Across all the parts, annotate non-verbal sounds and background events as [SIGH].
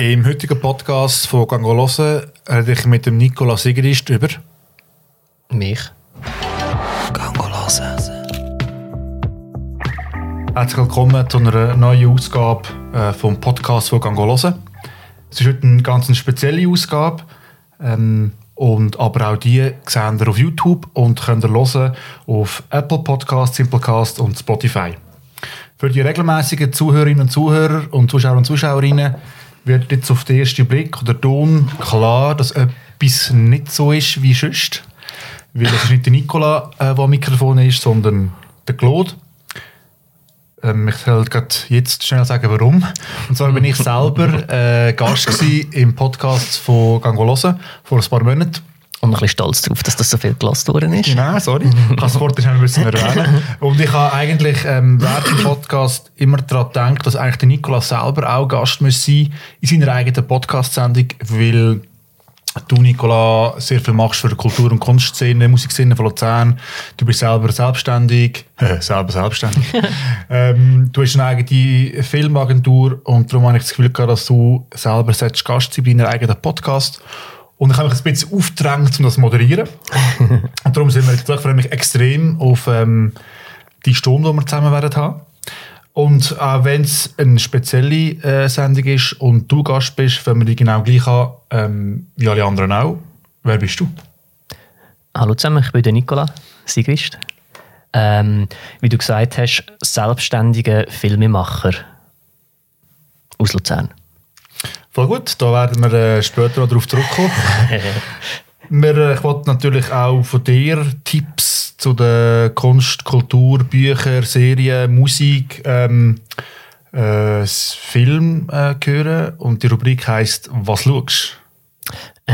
Im heutigen Podcast von Gangolose rede ich mit dem Nicola Sigrist über Mich. Gangolose. Herzlich willkommen zu einer neuen Ausgabe äh, vom Podcast von Gangolose. Es ist heute eine ganz spezielle Ausgabe, ähm, und aber auch die sehen ihr auf YouTube und könnt ihr hören auf Apple Podcasts, Simplecast und Spotify. Für die regelmäßigen Zuhörerinnen und Zuhörer und Zuschauer und Zuschauerinnen wird jetzt auf den ersten Blick oder Ton klar, dass etwas nicht so ist wie sonst. Weil es ist nicht der Nicola, äh, der am Mikrofon ist, sondern der Claude. Ähm, ich gerade jetzt schnell sagen, warum. Und zwar bin ich [LAUGHS] selber äh, Gast im Podcast von Gangolose vor ein paar Monaten. Und ein bisschen stolz darauf, dass das so viel gelassen worden ist. Genau, sorry. Ich kann das Wort schnell bisschen [LAUGHS] erwähnen. Und ich habe eigentlich ähm, während dem Podcast immer daran gedacht, dass eigentlich der Nikolaus selber auch Gast muss sein in seiner eigenen Podcast-Sendung, weil du, Nicola, sehr viel machst für die Kultur- und Kunstszene, Musikszene von Luzern. Du bist selber selbstständig. Äh, [LAUGHS] selber selbstständig. [LAUGHS] ähm, du hast eine eigene Filmagentur und darum habe ich das Gefühl gehabt, dass du selber Gast sein bei deinem eigenen Podcast. Und ich habe mich ein bisschen aufgedrängt, um das zu moderieren. [LAUGHS] und darum sind wir jetzt, ich freue mich extrem auf ähm, die Stunde, die wir zusammen werden haben. Und auch wenn es eine spezielle äh, Sendung ist und du Gast bist, fangen wir die genau gleich an, ähm, wie alle anderen auch. Wer bist du? Hallo zusammen, ich bin der Nicola Sigrist. Ähm, wie du gesagt hast, selbstständiger Filmemacher aus Luzern. Voll gut, da werden wir äh, später noch darauf zurückkommen. [LAUGHS] wir, äh, ich wollte natürlich auch von dir Tipps zu der Kunst, Kultur, Bücher, Serien, Musik, ähm, äh, Film äh, hören. Und die Rubrik heisst «Was schaust?»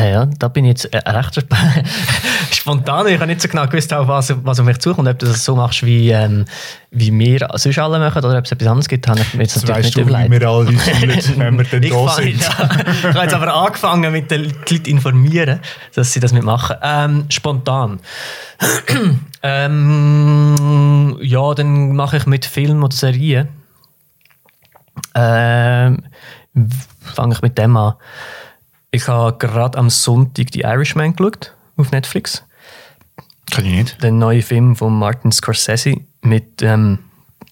Ja, da bin ich jetzt äh, recht sp [LAUGHS] spontan. Ich habe nicht so genau gewusst, was, was auf mich zukommt. Ob du das so machst, wie, ähm, wie wir sonst alle machen, oder ob es etwas anderes gibt, habe ich mir jetzt Das natürlich nicht du, wie überlegt. wir alle fühlen, [LAUGHS] wenn wir dann Ich, da sind. [LAUGHS] ja, ich habe jetzt aber angefangen, mit den Leuten informieren, dass sie das mitmachen. Ähm, spontan. [CLEARS THROAT] ähm, ja, dann mache ich mit Film oder Serien. Ähm, Fange ich mit dem an. Ich habe gerade am Sonntag die Irishman geschaut auf Netflix. Kann ich nicht. Den neuen Film von Martin Scorsese mit. Ähm,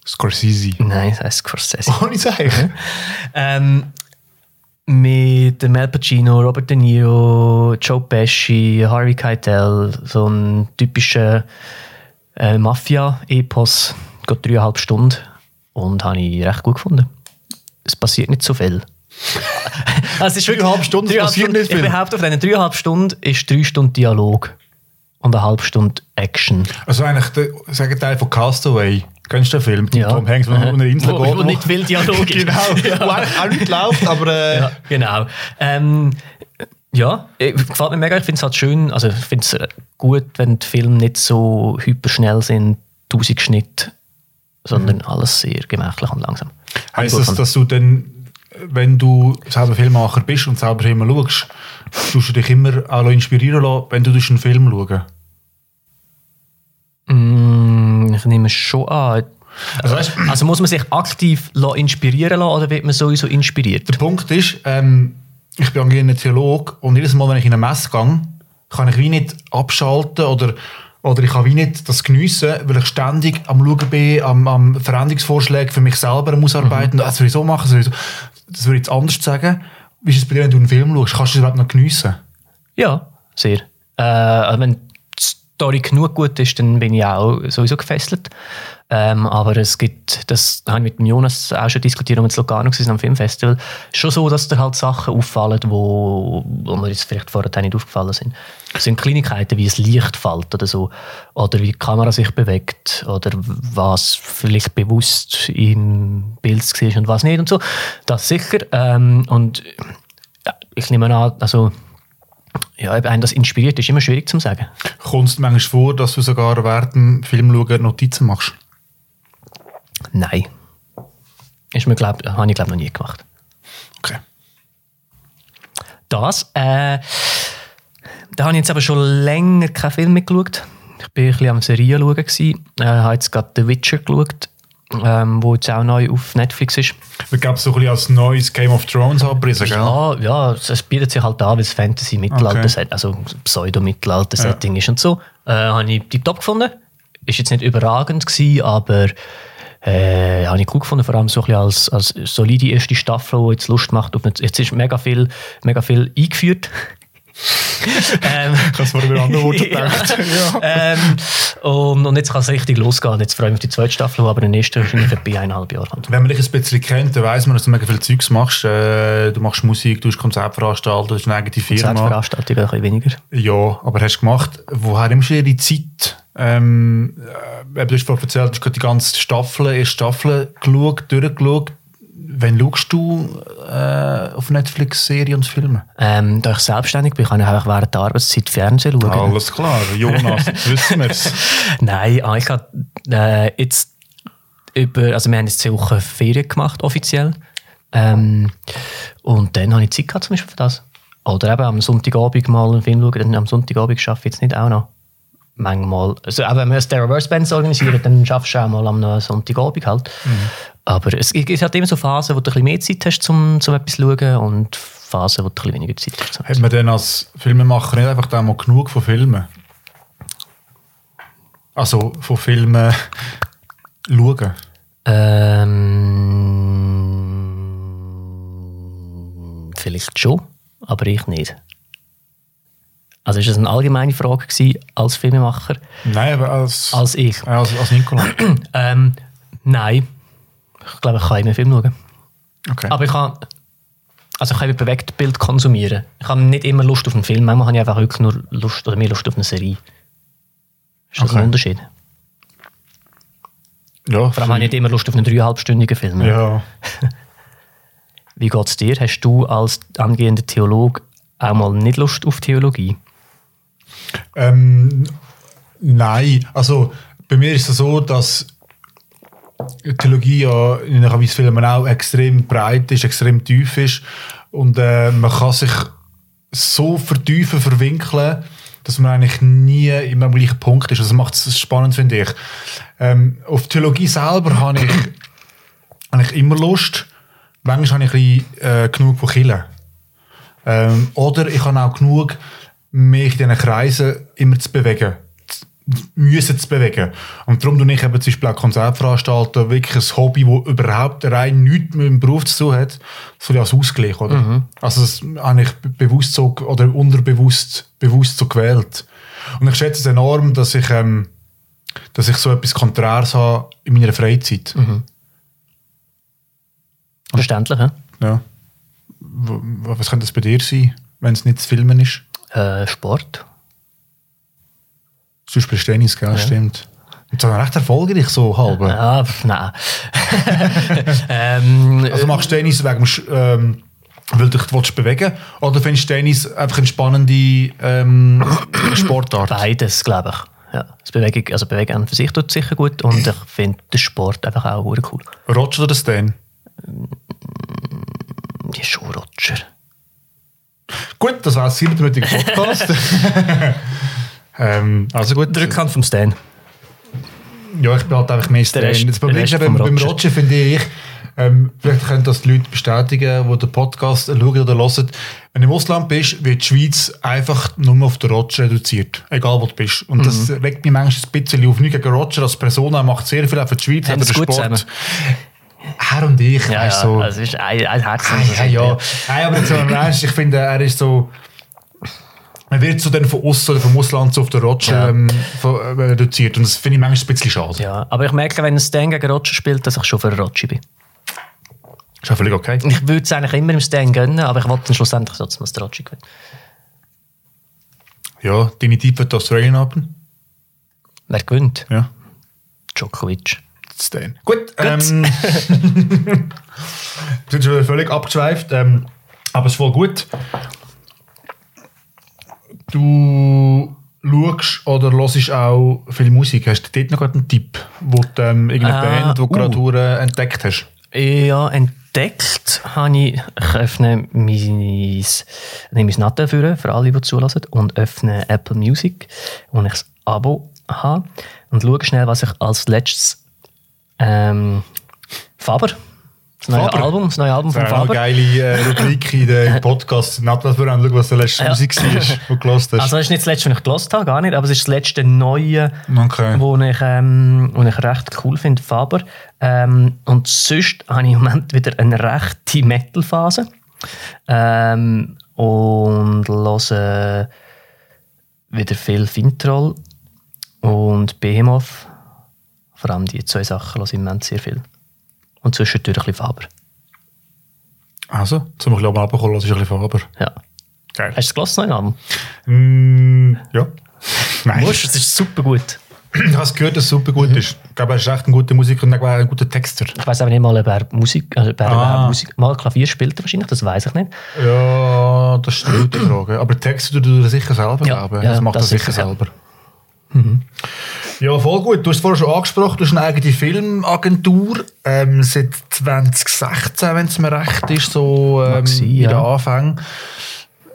Scorsese. nein, es heißt Scorsese. Ohne sagen. [LAUGHS] Ähm, mit Al Pacino, Robert De Niro, Joe Pesci, Harvey Keitel, so ein typischer äh, Mafia-Epos, geht dreieinhalb Stunden und habe ich recht gut gefunden. Es passiert nicht so viel. [LAUGHS] also ist Dreieinhalb Stunden, dreieinhalb passiert Stunden- nicht viel. Ich behaupte, auf diesen dreieinhalb Stunden ist drei Stunden Dialog und eine halbe Stunde Action. Also eigentlich der Gegenteil von Castaway. Kennst du den Film? Ja. Tom Hanks, wo einer Insel Wo- geht. wo nicht viel Dialog [LAUGHS] ist. genau. Wo eigentlich auch nicht läuft, aber... Äh, Ja, genau. Ähm, ja, äh, gefällt mir mega. Ich finde es halt schön, also ich finde es gut, wenn die Filme nicht so hyperschnell sind, tausend Schnitt, sondern alles sehr gemächlich und langsam. Heißt das, dass du dann, wenn du selber Filmemacher bist und selber Filme schaust, tust du dich immer auch inspirieren lassen, wenn du einen Film schaust? Mm, ich nehme es schon an. Also, weißt, Also muss man sich aktiv inspirieren lassen oder wird man sowieso inspiriert? der Punkt ist, ähm, ich bin angehender Theolog und jedes Mal, wenn ich in eine Messe gehe, kann ich wie nicht abschalten oder, oder ich kann wie nicht das geniessen, weil ich ständig am Schauen bin, am, am Veränderungsvorschläge für mich selber muss arbeiten. Das würde ich so machen, das würde ich, so, das würde ich jetzt anders sagen. Wie ist es bei dir, wenn du einen Film schaust? Kannst du es überhaupt noch geniessen? Ja, sehr. Äh, also wenn Story genug gut ist, dann bin ich auch sowieso gefesselt. Ähm, aber es gibt, das habe ich mit dem Jonas auch schon diskutiert, als wir in Lugano waren am Filmfestival, schon so, dass da halt Sachen auffallen, wo, wo mir jetzt vielleicht vorher nicht aufgefallen sind. Es sind Kleinigkeiten, wie es Licht fällt oder so, oder wie die Kamera sich bewegt, oder was vielleicht bewusst im Bild war und was nicht und so. Das sicher. Ähm, und ja, ich nehme an, also ja, einen das inspiriert, ist immer schwierig zu sagen. Kommt es manchmal vor, dass du sogar während dem Film schauen Notizen machst? Nein. Ist mir, glaub, habe ich glaube noch nie gemacht. Okay. Das, äh, da habe ich jetzt aber schon länger keinen Film mehr geschaut. Ich bin ein bisschen am Serien schauen. gewesen. Äh, habe jetzt gerade The Witcher geschaut, ähm, wo jetzt auch neu auf Netflix ist. Ich glaube, so ein bisschen als neues Game of Thrones abrissen, gell? Ja, ja, es bietet sich halt an, weil es Fantasy-Mittelalter, Okay. also Pseudo-Mittelalter-Setting ist und so. Äh, habe ich die top gefunden. Ist jetzt nicht überragend gewesen, aber äh, habe ich cool gefunden, vor allem so ein bisschen als, als solide erste Staffel, die jetzt Lust macht. Auf eine, jetzt ist mega viel, mega viel eingeführt. Ähm, es vorher über andere Worte [LAUGHS] gedacht. ja. ähm, und, und jetzt kann es richtig losgehen. Jetzt freue ich mich auf die zweite Staffel, aber den ersten wahrscheinlich etwa eineinhalb Jahre. kommt. Wenn man dich ein bisschen kennt, dann weiss man, dass du mega viel Zeugs machst. Äh, du machst Musik, du hast Konzertveranstaltungen, du hast eine eigene Firma. Konzertveranstaltungen ein bisschen weniger. Ja, aber hast du gemacht. Woher nimmst du die Zeit? Ähm, äh, du hast vorhin erzählt, du hast gerade die ganze Staffel, erste Staffel geschaut, durchgeschaut. Wann schaust du äh, auf Netflix Serien und Filme? Ähm, da ich selbstständig bin, kann ich einfach während der Arbeitszeit Fernsehen schauen. Alles klar, Jonas, [LAUGHS] wissen wir es. Nein, ah, ich habe äh, jetzt über, also wir haben jetzt zwei Wochen Ferien gemacht, offiziell. Ähm, und dann habe ich Zeit gehabt, zum Beispiel für das. Oder eben am Sonntagabend mal einen Film schauen, dann am Sonntagabend schaffe ich jetzt nicht auch noch. Manchmal, also auch wenn wir Terrorverse Bands organisieren, dann schaffst du auch mal am Sonntagabend halt. Aber es, es hat immer so Phasen, wo du ein bisschen mehr Zeit hast, um, um etwas zu schauen und Phasen, wo du ein bisschen weniger Zeit hast. Hat man denn als Filmemacher nicht einfach da mal genug von Filmen? Also von Filmen [LAUGHS] schauen? Ähm, vielleicht schon, aber ich nicht. Also ist das eine allgemeine Frage gewesen, als Filmemacher? Nein, aber als, Als ich? Ja, als, als Nikola. [CLEARS THROAT] Ähm, nein. Ich glaube, ich kann immer Film schauen. Okay. Aber ich kann, also ich kann eben Bewegtbild konsumieren. Ich habe nicht immer Lust auf einen Film. Manchmal habe ich einfach wirklich nur Lust oder mehr Lust auf eine Serie. Ist das Okay. ein Unterschied? ja, Vor allem habe ich nicht immer Lust auf einen dreieinhalbstündigen Film. ja. [LAUGHS] Wie geht es dir? Hast du als angehender Theologe auch mal nicht Lust auf Theologie? Ähm, nein, also bei mir ist es so, dass Theologie ja in den Filmen auch extrem breit ist, extrem tief ist und äh, man kann sich so vertiefen, verwinkeln, dass man eigentlich nie immer am gleichen Punkt ist. Also das macht es spannend, finde ich. Ähm, auf Theologie selber habe ich, habe ich immer Lust. Manchmal habe ich ein bisschen, äh, genug von Killen. Ähm, oder ich habe auch genug, mich in diesen Kreisen immer zu bewegen. Müssen zu bewegen. Und darum tue ich eben zum Beispiel auch Konzertveranstalten, wirklich ein Hobby, das überhaupt rein nichts mit dem Beruf zu tun hat, so als Ausgleich, oder? Also das habe ich be- bewusst so, oder unterbewusst bewusst so gewählt. Und ich schätze es enorm, dass ich, ähm, dass ich so etwas Konträres habe in meiner Freizeit. Verständlich, hä? Ja. W- Was könnte das bei dir sein, wenn es nicht zu filmen ist? Äh, Sport. Sonst bist du Tennis, gell? Stimmt. Und so recht erfolgreich, so halb. Ah, pf, nein. [LAUGHS] ähm, Also machst du Tennis wegen, ähm, weil du dich willst bewegen Oder findest du Tennis einfach eine spannende ähm, [COUGHS] Sportart? beides, glaube ich. Ja, das Bewegung, also Bewegung an für sich tut sicher gut und ich finde den Sport einfach auch cool. Roger oder Stan? Die ist schon Roger. Gut, das war Ziel mit dem heutigen Podcast. [LAUGHS] ähm, also gut. Der Rückhand vom Stan. Ja, ich bin halt einfach mehr Stan. Rest- das Problem ist vom beim Roger. Finde ich, ähm, vielleicht können das die Leute bestätigen, die den Podcast schauen oder hören. Wenn du im Ausland bist, wird die Schweiz einfach nur auf den Roger reduziert. Egal wo du bist. Und das Mhm. regt mich manchmal ein bisschen auf. Nicht gegen Roger als Person, er macht sehr viel auch für die Schweiz, gut Sport. Er und ich, Ja, weißt ja, so. also es ist ein, ein Herz. Ah, ja, ja. Nein, aber jetzt ich finde, er ist so. Er wird so dann von Ost oder vom Ausland so auf den Roger ähm, äh, reduziert. Und das finde ich manchmal ein bisschen schade. Ja, aber ich merke, wenn ein Stan gegen Roger spielt, dass ich schon für Roger bin. Ist ja völlig okay. Ich würde es eigentlich immer im Stan gönnen, aber ich wollte dann schlussendlich trotzdem, dass der Roger gewinnt. Ja, deine Tipp für die Australian Open? Wer gewinnt? Ja. Djokovic. Stan. Gut. Ähm, [LAUGHS] sind schon völlig abgeschweift, ähm, aber es ist voll gut. Du schaust oder hörst auch viel Musik. Hast du dort noch einen Tipp, wo du ähm, irgendeine Ah, Band, die du uh. gerade hure entdeckt hast? Ja, entdeckt habe ich, ich öffne mein, nehme mein Natte für, für alle, die zulassen, und öffne Apple Music, wo ich das Abo habe, und schaue schnell, was ich als letztes ähm, Faber Das neue Faber. Album, das neue Album von Faber. eine geile äh, Rubrik in den [LAUGHS] Podcast. Nicht, was wir was der letzte Ja. Musik war, die du gehört hast. Also das ist nicht das letzte, was ich gelost habe, gar nicht, aber es ist das letzte neue, okay. wo ich, ähm, wo ich recht cool finde, Faber. Ähm, und sonst habe ich im Moment wieder eine rechte Metal-Phase. Ähm, und höre wieder viel Fintroll und Behemoth. Vor allem die zwei Sachen höre ich im Moment sehr viel. Und zwischendurch ein bisschen Faber. Also, zum Beispiel oben abgeholt, das ist ein bisschen Faber. Ja. Geil. Hast du das gehört, das neue Album? Mm, ja. [LAUGHS] Nein. Musst, es ist super gut. Ich habe es gehört, dass es super gut Mhm. ist. Ich glaube, er ist echt ein guter Musiker und ein guter Texter. Ich weiß aber nicht mal, ob er Musik, also ob er Ah. Musik, mal Klavier spielt er wahrscheinlich, das weiß ich nicht. Ja, das ist eine gute Frage. Aber Texte tut er sicher selber, Ja, glaube ich. ja, das macht das er sicher sicher, ja. Selber. Ja, voll gut. Du hast es vorher schon angesprochen, du hast eine eigene Filmagentur. Ähm, seit 2016, wenn es mir recht ist, so ähm, sein, in den ja. Anfängen.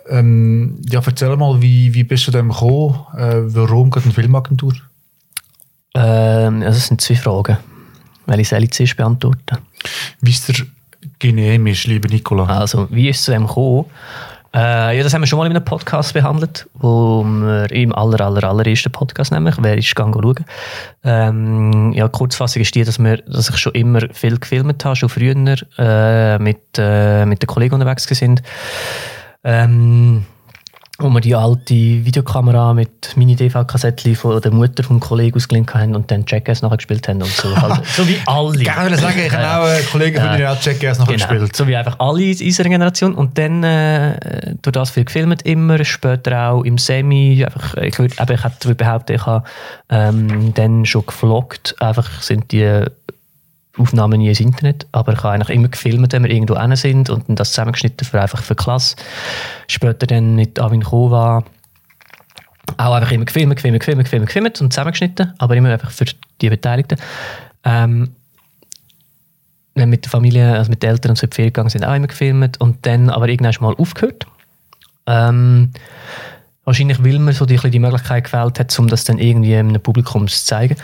Ähm, ja, erzähl mal, wie, wie bist du dem gekommen? Äh, warum gerade eine Filmagentur? Ähm, also es sind zwei Fragen. Soll ich zuerst beantworten? Wie es dir genehm ist, lieber Nicola? Also, wie ist es zu dem gekommen? Äh, ja, das haben wir schon mal in einem Podcast behandelt, wo wir im aller, aller, allerersten Podcast nämlich, wer ist, gehen schauen. Ähm, ja, Kurzfassung ist die, dass, wir, dass ich schon immer viel gefilmt habe, schon früher äh, mit, äh, mit den Kollegen unterwegs sind. Ähm, wo wir die alte Videokamera mit Mini-DV-Kassettchen von der Mutter vom Kollegen ausgeliehen haben und dann Jackass nachher gespielt haben und so. Halt, [LAUGHS] so wie alle. Gerne sagen, ich habe auch einen Kollegen von dir, auch Jackass noch Genau, gespielt. so wie einfach alle in unserer Generation. Und dann, äh, durch das viel gefilmt, immer, später auch im Semi. Einfach, ich würde ich hätte behaupten, ich habe ähm, dann schon gefloggt. Einfach sind die Aufnahmen nie ins Internet, aber ich habe eigentlich immer gefilmt, wenn wir irgendwo hin sind und dann das zusammengeschnitten für einfach für Klasse. Später dann mit Avin Kova auch einfach immer gefilmt, gefilmt, gefilmt, gefilmt, gefilmt und zusammengeschnitten, aber immer einfach für die Beteiligten. Ähm, wir mit der Familie, also mit den Eltern und so in die gegangen sind, auch immer gefilmt und dann aber irgendwann mal aufgehört. Ähm, wahrscheinlich, weil mir so die, die Möglichkeit gefällt hat, um das dann irgendwie einem Publikum zu zeigen.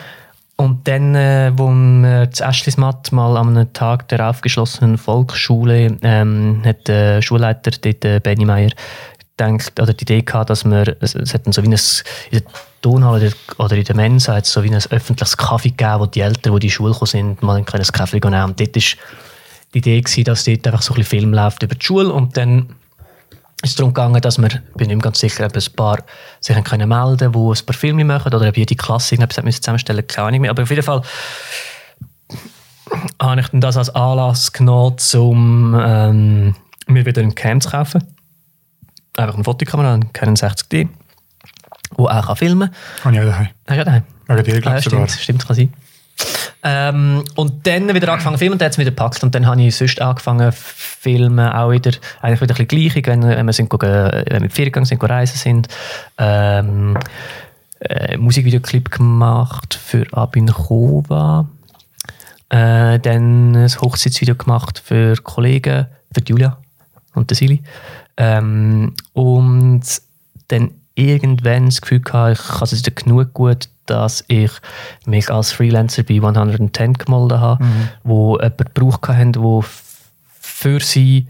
Und dann, äh, wo wir zu Eschlismatt mal einem Tag der aufgeschlossenen Volksschule, ähm, hat der Schulleiter, dort, äh, Benny Meyer, gedacht, oder die Idee gehabt, dass wir, es, es so wie ein, in der Turnhalle oder- in der Mensa hat so wie ein öffentliches Kaffee gegeben, wo die Eltern, die in die Schule gekommen sind, mal ein kleines Kaffee nehmen. Und dort ist die Idee gewesen, dass dort einfach so ein bisschen Film läuft über die Schule und dann ist es darum gegangen, dass wir, ich bin nicht mehr ganz sicher, ob ein paar sich können melden wo ein paar Filme machen oder ob jede Klasse irgendetwas zusammenstellen keine Ahnung mehr. Aber auf jeden Fall habe ich das als Anlass genommen, um ähm, mir wieder einen Cam zu kaufen. Einfach eine Fotokamera, einen Canon 60D, wo auch kann filmen kann. Habe ich auch daheim. Hast du auch daheim? Wegen dir, glaube Ah, ich, sogar. stimmt, stimmt, kann sein. Ähm, und dann wieder angefangen filmen und dann hat es wieder gepackt. Und dann habe ich sonst angefangen filmen, auch wieder, eigentlich wieder ein bisschen gleich, wenn, wenn wir, sind, go- wenn wir Ferien gegangen sind, reisen sind. Ähm, äh, Musikvideoclip gemacht für Abin Kova. Äh, dann ein Hochzeitsvideo gemacht für Kollegen, für Julia und der Sili. Ähm, und dann irgendwann das Gefühl gehabt, ich habe es jetzt genug gut, dass ich mich als Freelancer bei 110 gemeldet habe, wo jemand gebraucht haben, der für sie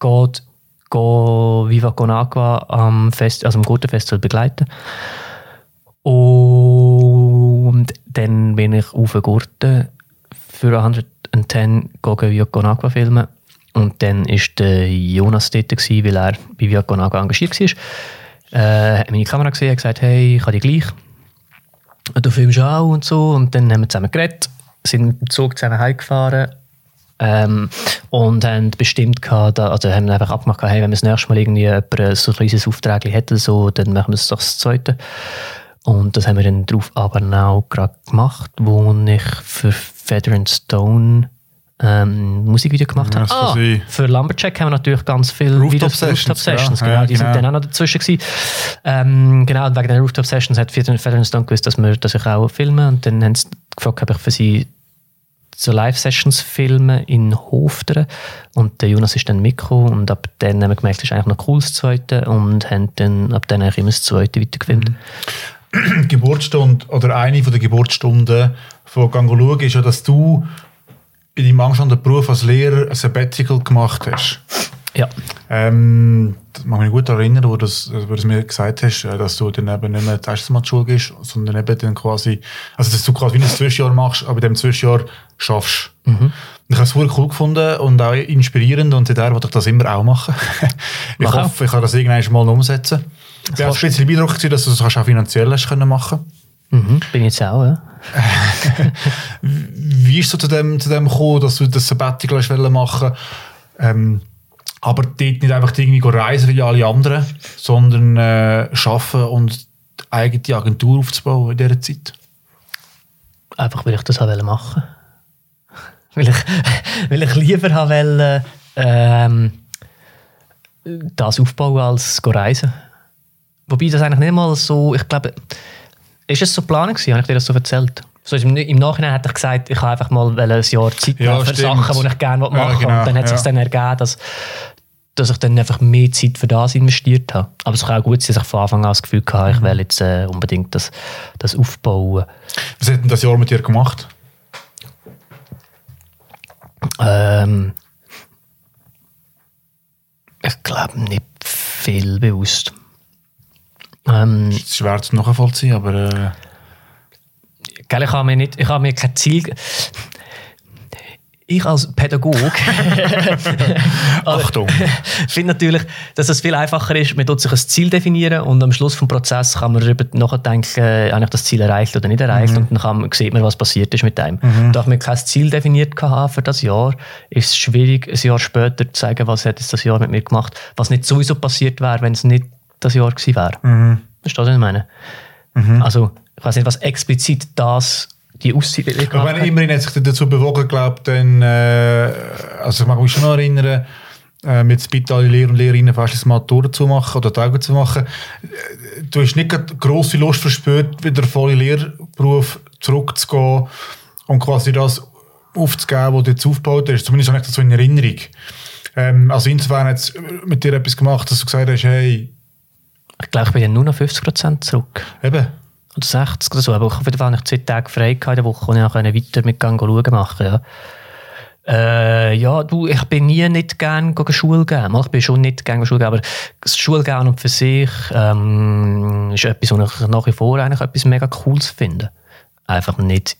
geht, go Viva Con Agua am Fest, also am Gurtenfestival begleiten. Und dann bin ich auf Gurten für 110 gegen Viva Con Agua filmen. Und dann war der Jonas dort, gewesen, weil er bei Viva Con Agua engagiert war. Äh, hat meine Kamera gesehen und gesagt, hey, ich habe die gleich. Du filmst auch und so. Und dann haben wir zusammen geredet, sind mit dem Zug zusammen heimgefahren ähm, und haben bestimmt gehabt, also haben einfach abgemacht, hey, wenn wir das nächste Mal irgendwie jemand so ein kleines Auftrag hätten, so, dann machen wir es doch das zweite. Und das haben wir dann drauf aber auch gerade gemacht, wo ich für Feather and Stone ähm, Musikvideo gemacht habe. Ja, das kann sein. für Lumberjack haben wir natürlich ganz viele Rooftop Videos, Sessions, Rooftop Sessions ja. genau, Ja, die sind genau. dann auch noch dazwischen gewesen. Ähm, genau, und wegen den Rooftop Sessions hat Feather Feather and Stone gewusst, dass, wir, dass ich auch filme und dann haben sie gefragt, ob ich für sie so Live-Sessions filmen in Hofteren und der Jonas ist dann mitgekommen und ab dann haben wir gemerkt, das ist eigentlich noch cool, das Zweite und haben dann ab dann eigentlich immer das Zweite weitergefilmt. [CLEARS THROAT] Die Geburtsstunde oder eine von der Geburtsstunden von Gango schauen ist ja, dass du in deinem angestandenen Beruf als Lehrer ein Sabbatical gemacht hast. Ja. Ähm, das mag mich gut erinnern, wo du das, wo du es mir gesagt hast, äh, dass du dann eben nicht mehr das erste Mal Schule gehst, sondern eben dann quasi, also dass du quasi wie ein Zwischenjahr machst, aber in dem Zwischenjahr schaffst. Mhm. Ich habe es cool gefunden und auch inspirierend und seither wollte ich das immer auch machen. [LAUGHS] ich Mach auch. hoffe, ich kann das irgendwann mal umsetzen. Ich war auch ein bisschen beeindruckt, dass du das auch finanziell hast können machen Mhm. Bin ich jetzt auch, ja. [LAUGHS] Wie ist du zu dem, zu dem gekommen, dass du das Sabbatical machen ähm, aber dort nicht einfach irgendwie reisen wie alle anderen, sondern äh, arbeiten und die eigene Agentur aufzubauen in dieser Zeit? Einfach, weil ich das auch machen [LAUGHS] weil ich, [LAUGHS] weil ich lieber haben wollte, ähm, das aufbauen als reisen. Wobei das eigentlich nicht mal so, ich glaube, ist es so geplant gewesen? Habe ich dir das so erzählt? So im, Im Nachhinein hätte ich gesagt, ich habe einfach mal ein Jahr Zeit Ja, für stimmt. Sachen, die ich gerne machen Ja, genau, Und dann hat es ja. sich dann ergeben, dass, dass ich dann einfach mehr Zeit für das investiert habe. Aber es kann auch gut sein, dass ich von Anfang an das Gefühl hatte, Mhm. ich will jetzt äh, unbedingt das, das aufbauen. Was hat denn das Jahr mit dir gemacht? Ähm, ich glaube nicht viel bewusst. Ähm, Es ist schwer zu nachvollziehen, aber äh, gell, ich habe mir nicht, ich habe mir kein Ziel. Ich als Pädagoge [LAUGHS] Achtung. [LAUGHS] finde natürlich, dass es viel einfacher ist, man tut sich ein Ziel definieren und am Schluss des Prozesses kann man darüber nachdenken, äh, habe ich das Ziel erreicht oder nicht erreicht und dann kann sieht man, was passiert ist mit dem. Da ich mir kein Ziel definiert hatte für das Jahr, ist es schwierig, ein Jahr später zu sagen, was hat jetzt das Jahr mit mir gemacht, was nicht sowieso passiert wäre, wenn es nicht das Jahr gewesen wäre. Verstehst du, was ich meine? Also, ich weiß nicht, was explizit das, die Aussicht Ich meine, immerhin hat sich dazu bewogen, glaube dann, äh, also ich mag mich schon noch erinnern, äh, mit alle Lehrer und Lehrerinnen fast das Matura zu machen oder die Augen zu machen. Äh, Du hast nicht grosse Lust verspürt, wieder voll in den Lehrberuf zurückzugehen und quasi das aufzugeben, was du jetzt aufgebaut hast. Zumindest habe ich das so in Erinnerung. Ähm, also insofern hat es mit dir etwas gemacht, dass du gesagt hast, hey, Ich glaube, ich bin dann nur noch 50% zurück. eben, Oder 60 oder so. Aber auf jeden Fall ich zwei Tage frei gehabt in der Woche und ich konnte weiter mit Gang schauen machen. Ja. Äh, ja, du, ich bin nie nicht gerne Schule gehen. Mal, Ich bin schon nicht gerne Schule gehen, aber das Schule gehen und für sich ähm, ist etwas, was ich nach wie vor eigentlich etwas mega Cooles finde. Einfach nicht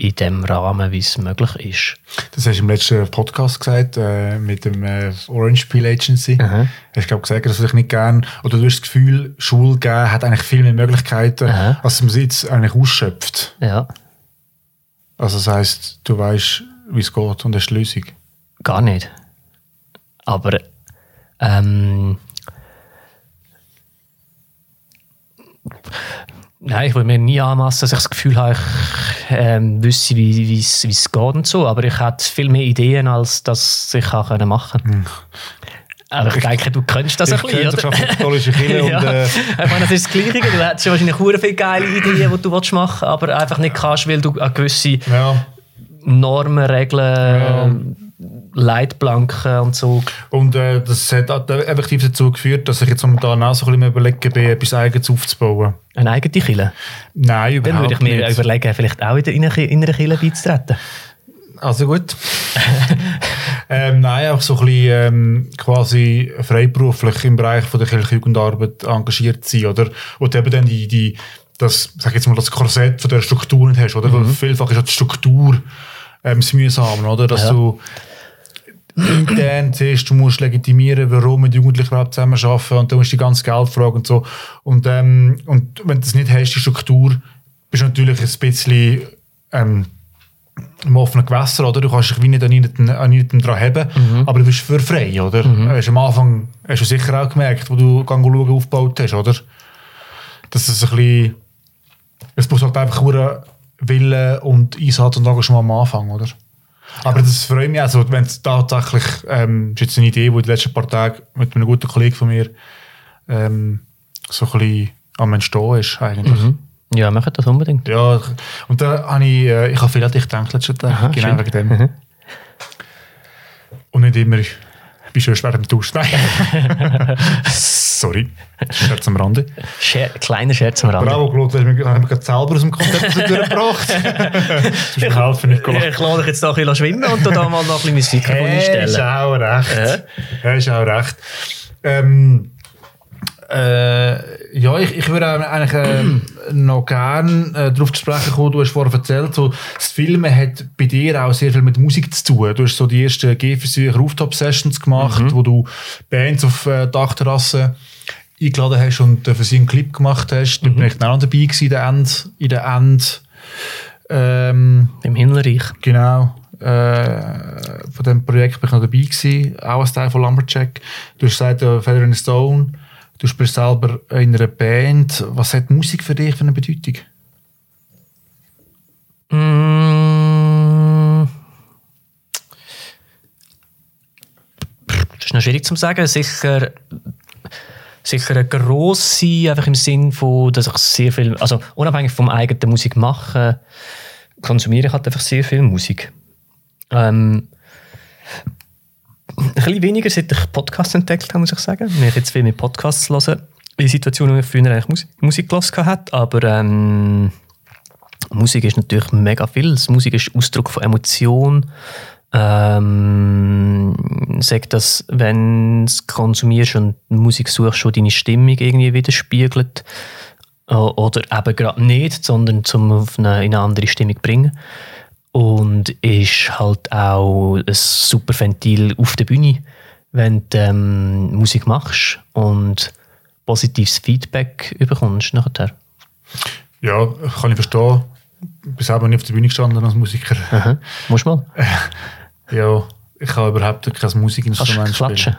in dem Rahmen, wie es möglich ist. Das hast du im letzten Podcast gesagt, äh, mit dem äh, Orange Peel Agency. Aha. Hast du glaub, gesagt, dass du dich nicht gern, oder du hast das Gefühl, Schule geben hat eigentlich viel mehr Möglichkeiten, Aha. als man sie jetzt eigentlich ausschöpft. Ja, Also das heisst, du weißt, wie es geht und hast die Lösung. gar nicht. Aber ähm, Nein, ich will mir nie anmassen, dass ich das Gefühl habe, ich ähm, wüsste, wie es geht und so. Aber ich hatte viel mehr Ideen, als dass ich auch machen konnte. Aber ich denke, du kennst das ein Hm. Ich bisschen, kenne oder? das katholische Kirche [LAUGHS] ja. und äh, ich meine, das ist das Gleiche. Du hättest ja wahrscheinlich hure viele geile Ideen, die du willst machen aber einfach nicht kannst, weil du an gewisse ja. Normen, Regeln, Leitplanken und so. Und äh, das hat effektiv dazu geführt, dass ich jetzt momentan auch so ein bisschen überlegen bin, etwas Eigenes aufzubauen. Eine eigene Kille. Nein, überhaupt Dann würde ich mir nicht. überlegen, vielleicht auch in einer, in einer Kille beizutreten. Also gut. [LAUGHS] ähm, nein, auch so ein bisschen ähm, quasi freiberuflich im Bereich von der Kirchenjugendarbeit engagiert sein, oder? Und eben dann die, die das, sag jetzt mal, das Korsett von der Struktur nicht hast, oder? Weil vielfach ist auch die Struktur ähm, das Mühsame, oder? Dass Ja. du intern siehst, du musst legitimieren, warum die Jugendlichen überhaupt zusammen arbeiten und dann musst du die ganze Geldfrage und so. Und, ähm, und wenn du das nicht hast, die Struktur, bist du natürlich ein bisschen ähm, im offenen Gewässer, oder? Du kannst dich wie nicht an niemanden, an niemanden dran haben, aber du bist für frei, oder? Hast am Anfang hast du sicher auch gemerkt, wo du Gang schauen aufgebaut hast, oder? Dass es ein bisschen, es braucht halt einfach nur Willen und Einsatz und Engagement am Anfang, oder? Aber das freut mich also, wenn es tatsächlich, ähm, ist jetzt eine Idee, die in den letzten paar Tagen mit einem guten Kollegen von mir ähm, so ein bisschen am Entstehen ist, eigentlich. Ja, machen das unbedingt. Ja, ich- und da habe ich, äh, ich habe viel an dich gedacht letzten Tag, genau schön. wegen dem. Und nicht immer Bist du während dem Duschen? Nein. [LAUGHS] Sorry. Scherz am Rande. Scher kleiner Scherz am Rande. Bravo, Claude, du hast mich gerade selber aus dem Konzept [LAUGHS] durchgebracht. Du musst mir helfen, Nicola. Ich lade dich jetzt noch ein bisschen schwimmen und da mal noch ein bisschen mein Mikrofon Hey, ist einstellen. auch recht. Ja, ist auch recht. Ähm, äh, ja, ich, ich würde auch eigentlich ähm, [CLEARS THROAT] noch gerne äh, darauf zu sprechen kommen, du hast vorher erzählt, so, das Filmen hat bei dir auch sehr viel mit Musik zu tun. Du hast so die ersten Gehversuche Rooftop-Sessions gemacht, wo du Bands auf äh, Dachterrassen eingeladen hast und äh, für sie einen Clip gemacht hast. Da bin ich dann auch dabei gewesen, in der End, in der End ähm, Im Himmelreich. Genau. Äh, von diesem Projekt bin ich noch dabei gewesen, auch als Teil von Lumberjack. Du hast gesagt, äh, Feather in the Stone, du spielst selber in einer Band. Was hat Musik für dich für eine Bedeutung? Mm. Das ist noch schwierig zu sagen. Sicher, sicher eine grosse, einfach im Sinn von, dass ich sehr viel, also unabhängig vom eigenen Musik machen, konsumiere ich halt einfach sehr viel Musik. Ähm, ein bisschen weniger, seit ich Podcasts entdeckt habe, muss ich sagen. Wenn ich jetzt viel mit Podcasts höre, in Situationen, wo ich früher eigentlich Musik, Musik gehört habe, aber ähm, Musik ist natürlich mega viel. Musik ist Ausdruck von Emotion. Ähm, sag das, wenn du konsumierst und Musik suchst, schon deine Stimmung irgendwie widerspiegelt. O- Oder eben gerade nicht, sondern zum auf eine, in eine andere Stimmung bringen. Und ist halt auch ein super Ventil auf der Bühne, wenn du ähm, Musik machst und positives Feedback bekommst nachher. Ja, kann ich verstehen. Ich bin selber nicht auf der Bühne gestanden als Musiker. Aha. Musst mal? [LAUGHS] Ja, ich kann überhaupt kein Kannst Musikinstrument klatschen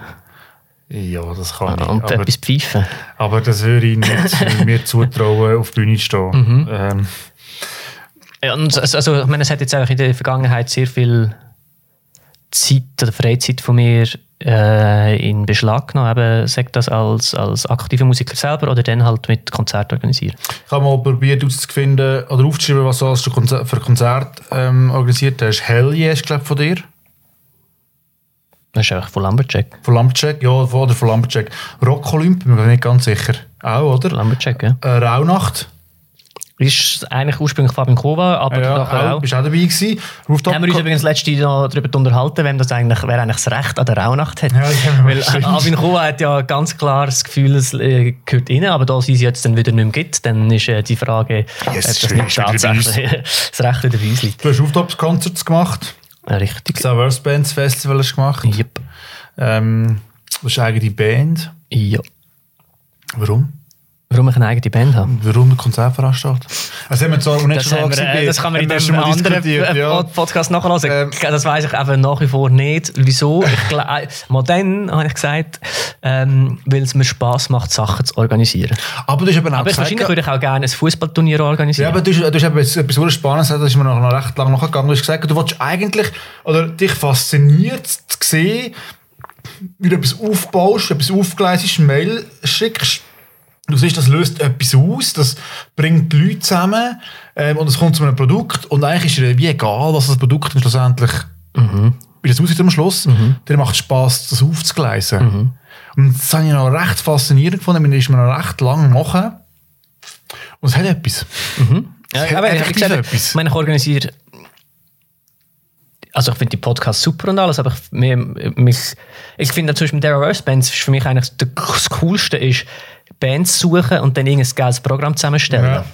spielen. Ja, das kann ich. und Aber, etwas pfeifen. aber das würde ich nicht [LAUGHS] mir zutrauen, auf der Bühne zu stehen. Ähm, Ja, und also, ich meine, es hat jetzt einfach in der Vergangenheit sehr viel Zeit oder Freizeit von mir äh, in Beschlag genommen. Eben, sag das als, als aktiver Musiker selber oder dann halt mit Konzerten organisieren. Ich habe mal probiert herauszufinden oder aufzuschreiben, was du Konzer für Konzert ähm, organisiert hast. Hell ist, glaube von dir. Das ist einfach von Lumberjack. Von Lumberjack. Ja, oder von Lumberjack. Rock Olymp, bin mir nicht ganz sicher. Auch, oder? Lumberjack, ja. Äh, Raunacht. Ist eigentlich ursprünglich Fabian Kova, aber Ja, nachher auch. auch. Bist auch dabei gewesen. Rooftop Haben wir uns übrigens letzte noch darüber unterhalten, wem das eigentlich, wer eigentlich das Recht an der Rauhnacht hat. Ja, das Weil Kova hat ja ganz klar das Gefühl, es äh, gehört rein, aber da sie es jetzt dann wieder nicht mehr gibt, dann ist äh, die Frage, ob Yes, das ist nicht tatsächlich [LAUGHS] das Recht wieder bei uns liegt. Du hast Rooftop-Concerts gemacht. Richtig. Das Worst Bands Festival hast du gemacht. Yep. Ähm, das ist eine eigene Band. Ja. Warum? Warum ich eine eigene Band habe? Warum ein Konzert veranstaltet? Also haben wir zwar nicht Das, schon haben wir, äh, das kann man in mal anderen ja. Podcast nachhören. Ähm. das weiß ich eben nach wie vor nicht. Wieso? Ich äh, mal dann habe ich gesagt, ähm, weil es mir Spass macht, Sachen zu organisieren. Aber du hast eben auch Aber gesagt, wahrscheinlich würde ich auch gerne ein Fußballturnier Ja, organisieren. aber du, hast- du hast eben etwas sehr Spannendes gesagt, das ist mir noch, noch recht lange nachgegangen. Du hast gesagt, du willst eigentlich, oder dich fasziniert zu sehen, wie du etwas aufbaust, etwas aufgleisest, eine Mail schickst. Du siehst, das löst etwas aus, das bringt die Leute zusammen ähm, und es kommt zu einem Produkt und eigentlich ist dir wie egal, was das Produkt dann schlussendlich wie das aussieht am Schluss. Dir macht Spass, das aufzugleisen. Und das habe ich noch recht faszinierend gefunden, mir ist mir noch recht lang nachher. Und es hat etwas. Ja, hat aber effektiv gesagt, etwas. ich meine, ich organisiere. Also ich finde die Podcasts super und alles, aber ich, mich, ich finde zum Beispiel mit der Worst Bands ist für mich eigentlich das Coolste ist, Bands suchen und dann irgendein geiles Programm zusammenstellen. Ja.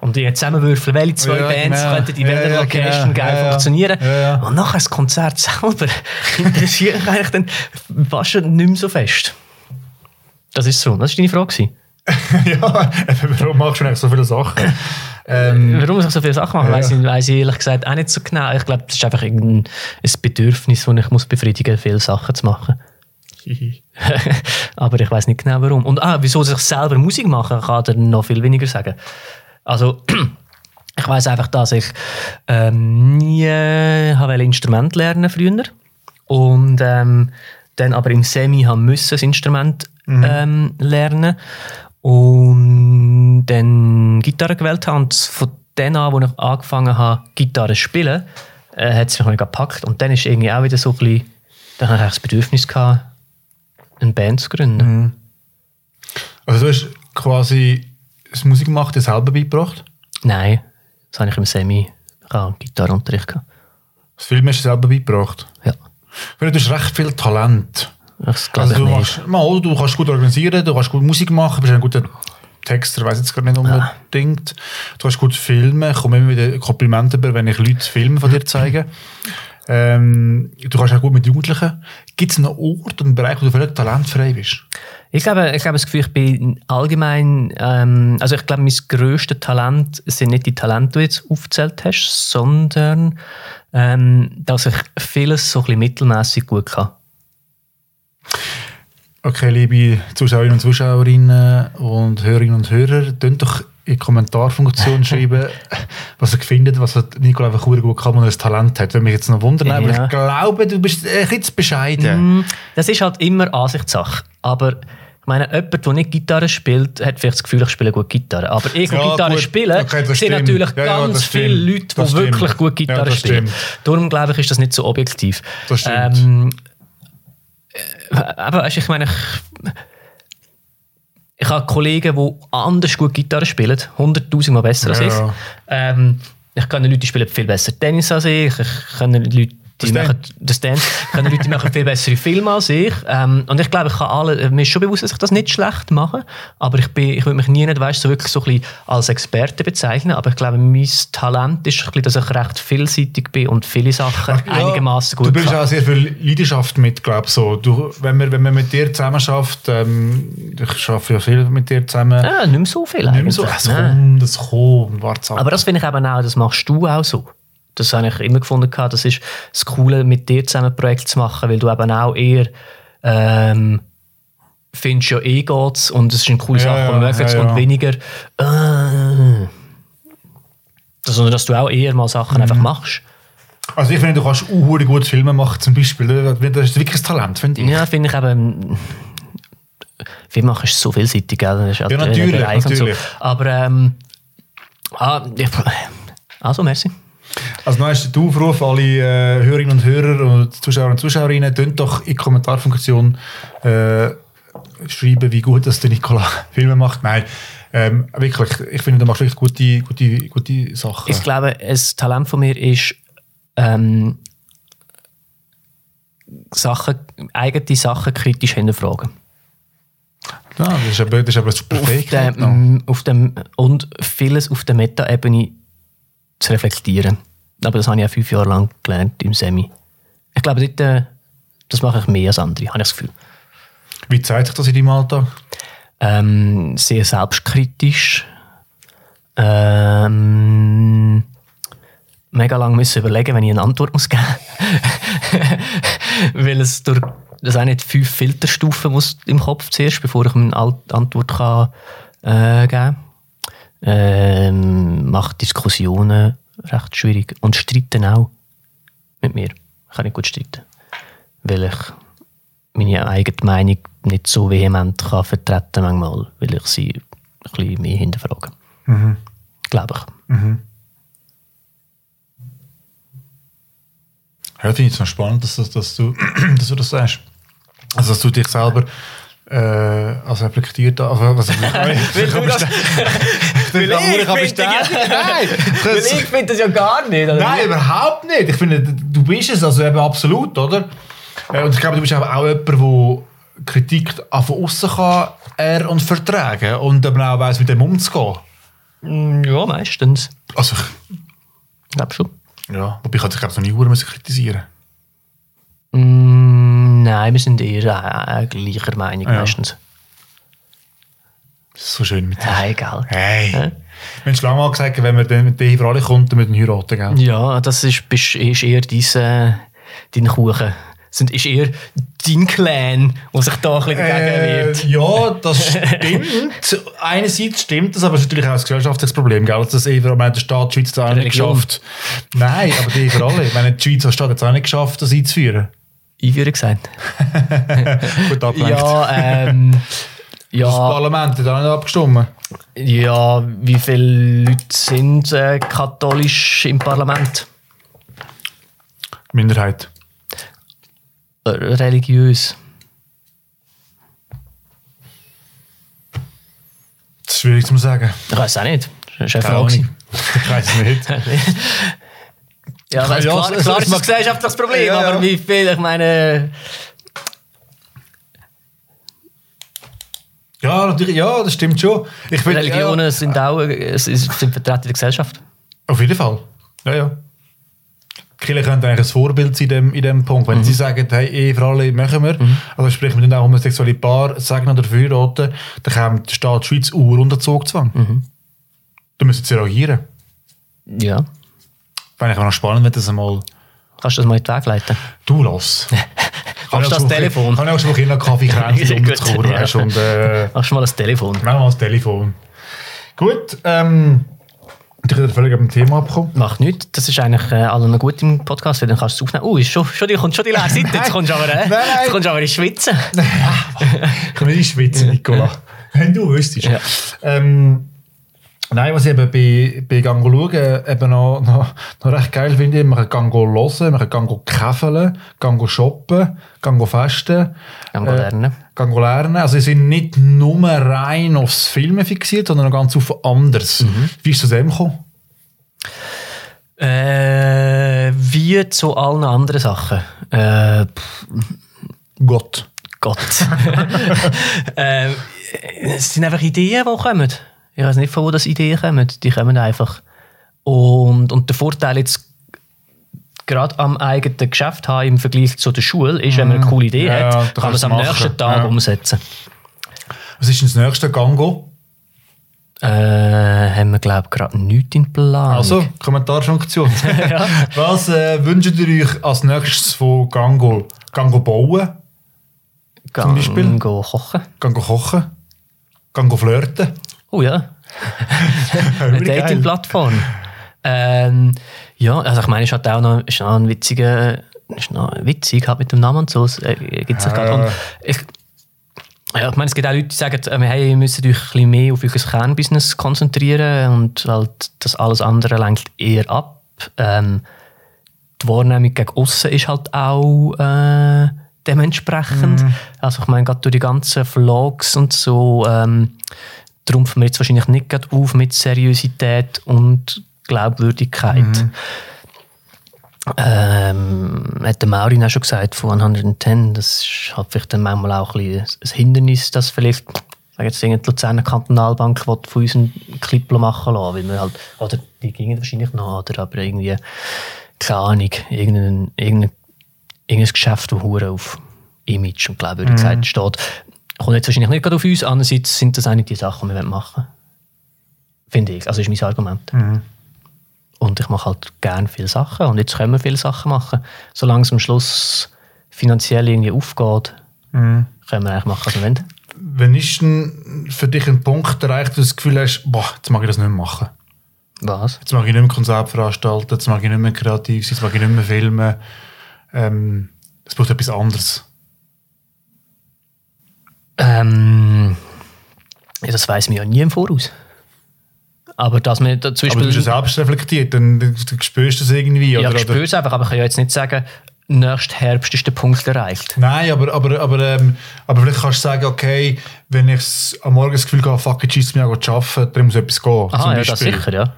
Und die zusammenwürfeln, welche zwei Ja, Bands genau. könnten in welcher ja, Location genau. geil funktionieren. Und nachher das Konzert selber [LAUGHS] interessiert mich eigentlich dann fast nicht mehr so fest. Das ist so. Das war deine Frage. [LAUGHS] ja, warum machst du eigentlich so viele Sachen? ähm, Warum muss ich so viele Sachen machen? Ja. Weiss ich, weiss ich ehrlich gesagt auch nicht so genau. Ich glaube, das ist einfach irgendein ein Bedürfnis, das ich muss befriedigen muss, viele Sachen zu machen. [LAUGHS] [LAUGHS] Aber ich weiß nicht genau warum. Und ah, wieso ich selber Musik machen kann er noch viel weniger sagen. Also, [CLEARS THROAT] ich weiß einfach, dass ich ähm, nie äh, habe ein Instrument lernen früher. Und ähm, dann aber im Semi haben müssen das Instrument ähm, lernen. Und dann Gitarre gewählt habe. Und von dann an, wo ich angefangen habe, Gitarre zu spielen, äh, hat es mich mega gepackt. Und dann ist irgendwie auch wieder so ein bisschen Dann hatte ich das Bedürfnis, gehabt, eine Band zu gründen. Also du hast quasi das Musikmachen dir selber beigebracht? Nein, das habe ich im Semi ich habe Gitarrenunterricht gehabt. Das Film hast du dir selber beigebracht? Ja, finde, du hast recht viel Talent. das Also du, machst, mal, du kannst gut organisieren, du kannst gut Musik machen, bist ein guter Texter, weiß jetzt gar nicht unbedingt. Du kannst gut filmen, ich komme immer wieder Komplimente über, wenn ich Leute Filme von dir zeige. Ähm, du kannst auch gut mit Jugendlichen. Gibt es einen Ort, einen Bereich, wo du völlig talentfrei bist? Ich glaube, ich glaube das Gefühl, ich bin allgemein, ähm, also ich glaube, mein grösstes Talent sind nicht die Talente, die du jetzt aufgezählt hast, sondern ähm, dass ich vieles so ein bisschen mittelmäßig gut kann. Okay, liebe Zuschauerinnen und Zuschauerinnen und Hörerinnen und Hörer, doch in die Kommentarfunktion [LAUGHS] schreiben, was ihr findet, was einfach verdammt gut kann und ein Talent hat. Würde mich jetzt noch wundern, aber Ja. ich glaube, du bist ein bisschen bescheiden. Mm, Das ist halt immer Ansichtssache. Aber ich meine, jemand, der nicht Gitarre spielt, hat vielleicht das Gefühl, ich spiele gut Gitarre. Aber ich, Ja, Gitarre gut. spiele, Okay, sind stimmt. natürlich Ja, ja, ganz viele stimmt. Leute, die Das stimmt. wirklich gut Gitarre spielen. stimmt. Darum glaube ich, ist das nicht so objektiv. Das stimmt. Ähm, äh, aber weißt, ich meine, ich, ich habe Kollegen, die anders gut Gitarre spielen, hunderttausend Mal besser als Ja. ich. Ähm, ich kenne Leute, die spielen viel besser Tennis als ich. Ich kenne Leute, die Das machen das Dance. Ich kenne Leute, machen viel bessere Filme als ich. Ähm, und ich glaube, ich kann alle, mir ist schon bewusst, dass ich das nicht schlecht mache. Aber ich, bin, ich würde mich nie nicht, weißt, so wirklich so ein bisschen als Experte bezeichnen. Aber ich glaube, mein Talent ist, ein bisschen, dass ich recht vielseitig bin und viele Sachen einigermaßen gut Du bringst auch sehr viel Leidenschaft mit, glaube ich. So. Du, wenn, man, wenn man mit dir zusammen schafft, ähm, ich arbeite ja viel mit dir zusammen, Ja, nicht mehr so viel nicht mehr so, es Nein. kommt, es kommt, warte ab. Aber das finde ich eben auch, das machst du auch so. Das habe ich immer gefunden, das ist das Coole, mit dir zusammen ein Projekt zu machen, weil du eben auch eher ähm, findest, ja eh geht's und es ist eine coole Ja, Sache, wir mögen ja, ja. und weniger äh, sondern dass du auch eher mal Sachen Mhm. einfach machst. Also ich finde, du kannst auch hure gut Filme machen, zum Beispiel. Das ist wirklich ein Talent, finde ich. Ja, finde ich eben. Film machen ist so vielseitig, gell? Das ist halt Ja, natürlich, und natürlich. So. Aber ähm, ah, also merci. Also noch ist der Aufruf, alle äh, Hörerinnen und Hörer und Zuschauer und Zuschauerinnen, könnt doch in die Kommentarfunktion äh, schreiben, wie gut dass der Nicola Filme [LAUGHS] macht. Nein, ähm, wirklich, ich finde, du machst wirklich gute, gute, gute Sachen. Ich glaube, ein Talent von mir ist, ähm, Sachen, eigene Sachen kritisch hinterfragen. ja, das ist aber, das ist aber super Auf dem, auf dem, und vieles auf der Meta-Ebene zu reflektieren. Aber das habe ich auch fünf Jahre lang gelernt im Semi. Ich glaube, dort, äh, das mache ich mehr als andere, habe ich das Gefühl. Wie zeigt sich das in deinem Alltag? Ähm, sehr selbstkritisch. Ähm, mega lang müssen überlegen, wenn ich eine Antwort muss geben [LAUGHS] Weil es durch das nicht fünf Filterstufen muss im Kopf zuerst, bevor ich eine Antwort kann, äh, geben kann. Ähm, macht Diskussionen recht schwierig. Und streiten auch mit mir. Ich kann nicht gut streiten. Weil ich meine eigene Meinung nicht so vehement kann vertreten manchmal, weil ich sie ein bisschen mehr hinterfrage. Glaube ich. Ja, finde ich es noch spannend, dass, dass, dass, du, [CLEARS THROAT] dass du das sagst. Also, dass du dich selber äh, als reflektiert also, was, [LAUGHS] Weil du [LAUGHS] das- [LAUGHS] [LAUGHS] Weil ich finde-. Nein, Weil das, ja gar nicht. Oder? nein, überhaupt nicht. Ich finde, du bist es, also eben absolut, oder? Äh, Und ich glaube, du bist auch, auch jemand, der Kritik von außen kann er und vertragen und eben auch weiss, mit dem umzugehen. Mm, Ja, meistens. Also, Ich glaube schon. ja, wobei ich hatte, ich glaube, noch nie Uhren kritisieren. Mm, nein, wir sind eher äh, gleicher Meinung Ja. meistens. Das ist so schön mit dir. Ja, egal. Hey. Hä? Wir haben schon lange mal gesagt, wenn wir dann mit dir für alle kommt, dann müssen wir heiraten, gell? Ja, das ist, ist eher dein, äh, dein Kuchen. Das ist eher dein Clan, der sich da ein bisschen Äh, ja, das stimmt. [LAUGHS] Einerseits stimmt das, aber es ist natürlich auch ein gesellschaftliches Problem, gell? dass das vor allem der Staat die Schweiz auch nicht geschafft. Nein, aber die für alle. Ich meine, die Schweizer Staat hat es auch nicht geschafft, das einzuführen. Einführung gesagt. [LAUGHS] Gut abgelenkt. Ja, ähm, Das ja, Parlament hat auch nicht abgestimmt. ja, wie viele Leute sind äh, katholisch im Parlament? Minderheit. äh, religiös? Das ist schwierig zu sagen. Ich weiß auch nicht. Das ist eine. [LAUGHS] Ich weiß es nicht. [LAUGHS] Ja, Ja, weil klar, es- klar es ist das mag- gesellschaftliches Problem, Ja, ja. aber wie viel, ich meine, Ja, natürlich, ja, das stimmt schon. Ich will, Religionen Ja, sind auch sind vertreten in der Gesellschaft. auf jeden Fall. Ja, ja. Die Kirche könnte eigentlich ein Vorbild sein in dem, in dem Punkt. Wenn Mhm. sie sagen, hey, Ehe für alle machen wir, also sprich wir dann auch homosexuelle Paar sagen oder verheiraten, dann kommt der Staat Schweiz Uhr unter Zugzwang. Mhm. Da müssen sie reagieren. Ja. Fände ich auch noch spannend, wenn das einmal... Kannst du das mal in den Weg leiten? Du lass. [LAUGHS] Hast du das Telefon? Kann ich auch schon mal in einen Kaffee [LAUGHS] kränzen, Sehr um gut. zu kommen, Ja. weißt du, äh, Machst du mal das Telefon? Wir mal das Telefon. Gut, ähm, ich bin völlig am Thema abgekommen. Macht nichts. Das ist eigentlich äh, allen gut im Podcast, weil dann kannst du es aufnehmen. Oh, ist schon, schon, die, kommt schon die leere Seite. Jetzt kommst du aber, äh, jetzt kommst du aber in Schwitzen. Ich komme nicht in Schweiz, Nicola. [LAUGHS] Wenn du wüsstest. Ja. Ähm, nein, was ich eben bei, bei Gang schauen, eben noch, [LAUGHS] noch, noch recht geil finde, man kann Gang hören, man kann Gang käfeln, Gang shoppen, Gang festen. Gang äh, lernen. Gang lernen. Also sie sind nicht nur rein aufs Filmen fixiert, sondern noch ganz auf anderes. Wie ist zu dem gekommen? Äh, wie zu allen anderen Sachen. Äh, Gott. Gott. äh, es sind einfach Ideen, die kommen. Ich weiß nicht, von wo das Ideen kommen. Die kommen einfach. Und, und der Vorteil jetzt gerade am eigenen Geschäft haben im Vergleich zu der Schule ist, wenn man eine coole Idee Ja, hat, da kann man es am machen. nächsten Tag Ja. umsetzen. Was ist denn das nächste Gango? Äh, haben wir, glaube ich, gerade nichts in Plan. Also, Kommentarfunktion. [LAUGHS] Was äh, wünscht ihr euch als nächstes von Gango? Gango bauen? zum Beispiel? Go kochen. Gango kochen? Gango flirten? Oh ja. [LAUGHS] eine. Dating-Plattform. Ähm, ja, also ich meine, es hat auch noch, ist noch ein witziger, ist noch witzig halt mit dem Namen und so. Es äh, gibt's ja. Ja. gerade. Und ich, ja, ich meine, es gibt auch Leute, die sagen, äh, hey, ihr müsst euch ein bisschen mehr auf euer Kernbusiness konzentrieren und halt das alles andere lenkt eher ab. Ähm, die Wahrnehmung gegen aussen ist halt auch äh, dementsprechend. Also ich meine, gerade durch die ganzen Vlogs und so ähm, trumpfen wir jetzt wahrscheinlich nicht gerade auf mit Seriosität und Glaubwürdigkeit. Ähm, hat der Maurin auch schon gesagt, von 110, das ist halt vielleicht dann manchmal auch ein, ein Hindernis, dass vielleicht, jetzt irgendeine Luzerner Kantonalbank will von uns einen Clip machen lassen, weil wir halt, oder die gingen wahrscheinlich noch, oder aber irgendwie, keine Ahnung, irgendein, irgendein, irgendein Geschäft, das hure auf Image und Glaubwürdigkeit steht, kommt jetzt wahrscheinlich nicht gerade auf uns, andererseits sind das eigentlich die Sachen, die wir machen wollen. Finde ich, also ist mein Argument. Und ich mache halt gerne viele Sachen und jetzt können wir viele Sachen machen. Solange es am Schluss finanziell irgendwie aufgeht, können wir eigentlich machen, was wir wollen. Wann ist denn für dich ein Punkt erreicht, wo du das Gefühl hast, boah, jetzt mag ich das nicht mehr machen? Was? Jetzt mag ich nicht mehr Konzert veranstalten, jetzt mag ich nicht mehr kreativ sein, jetzt mag ich nicht mehr filmen. Ähm, es braucht etwas anderes. Ähm, ja, das weiß man ja nie im Voraus. Aber dass man da zum Aber du Beispiel... bist ja selbst reflektiert, dann du, du spürst das irgendwie. ja, oder, ich spüre es einfach, aber ich kann ja jetzt nicht sagen, nächsten Herbst ist der Punkt erreicht. Nein, aber, aber, aber, ähm, aber vielleicht kannst du sagen, okay, wenn ich am Morgen das Gefühl habe, fuck, jetzt schießt mich auch zu arbeiten, dann muss etwas gehen. Aha, zum ja, das Beispiel. sicher, ja.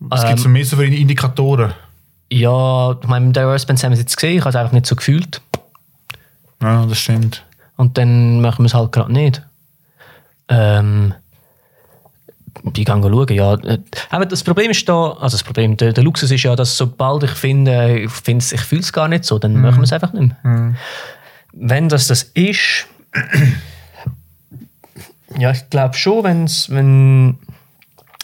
Was gibt es mehr so für Indikatoren? Ja, ich meine, der Earthband haben wir es jetzt gesehen, ich habe es einfach nicht so gefühlt. Ja, das stimmt. Und dann machen wir es halt gerade nicht. Ähm, die gehen schauen, ja. Äh, Aber das Problem ist da, also das Problem, der, der Luxus ist ja, dass sobald ich finde, ich, find's- ich fühle es gar nicht so, dann machen wir es einfach nicht mehr. Wenn das das ist, ja, ich glaube schon, wenn's, wenn,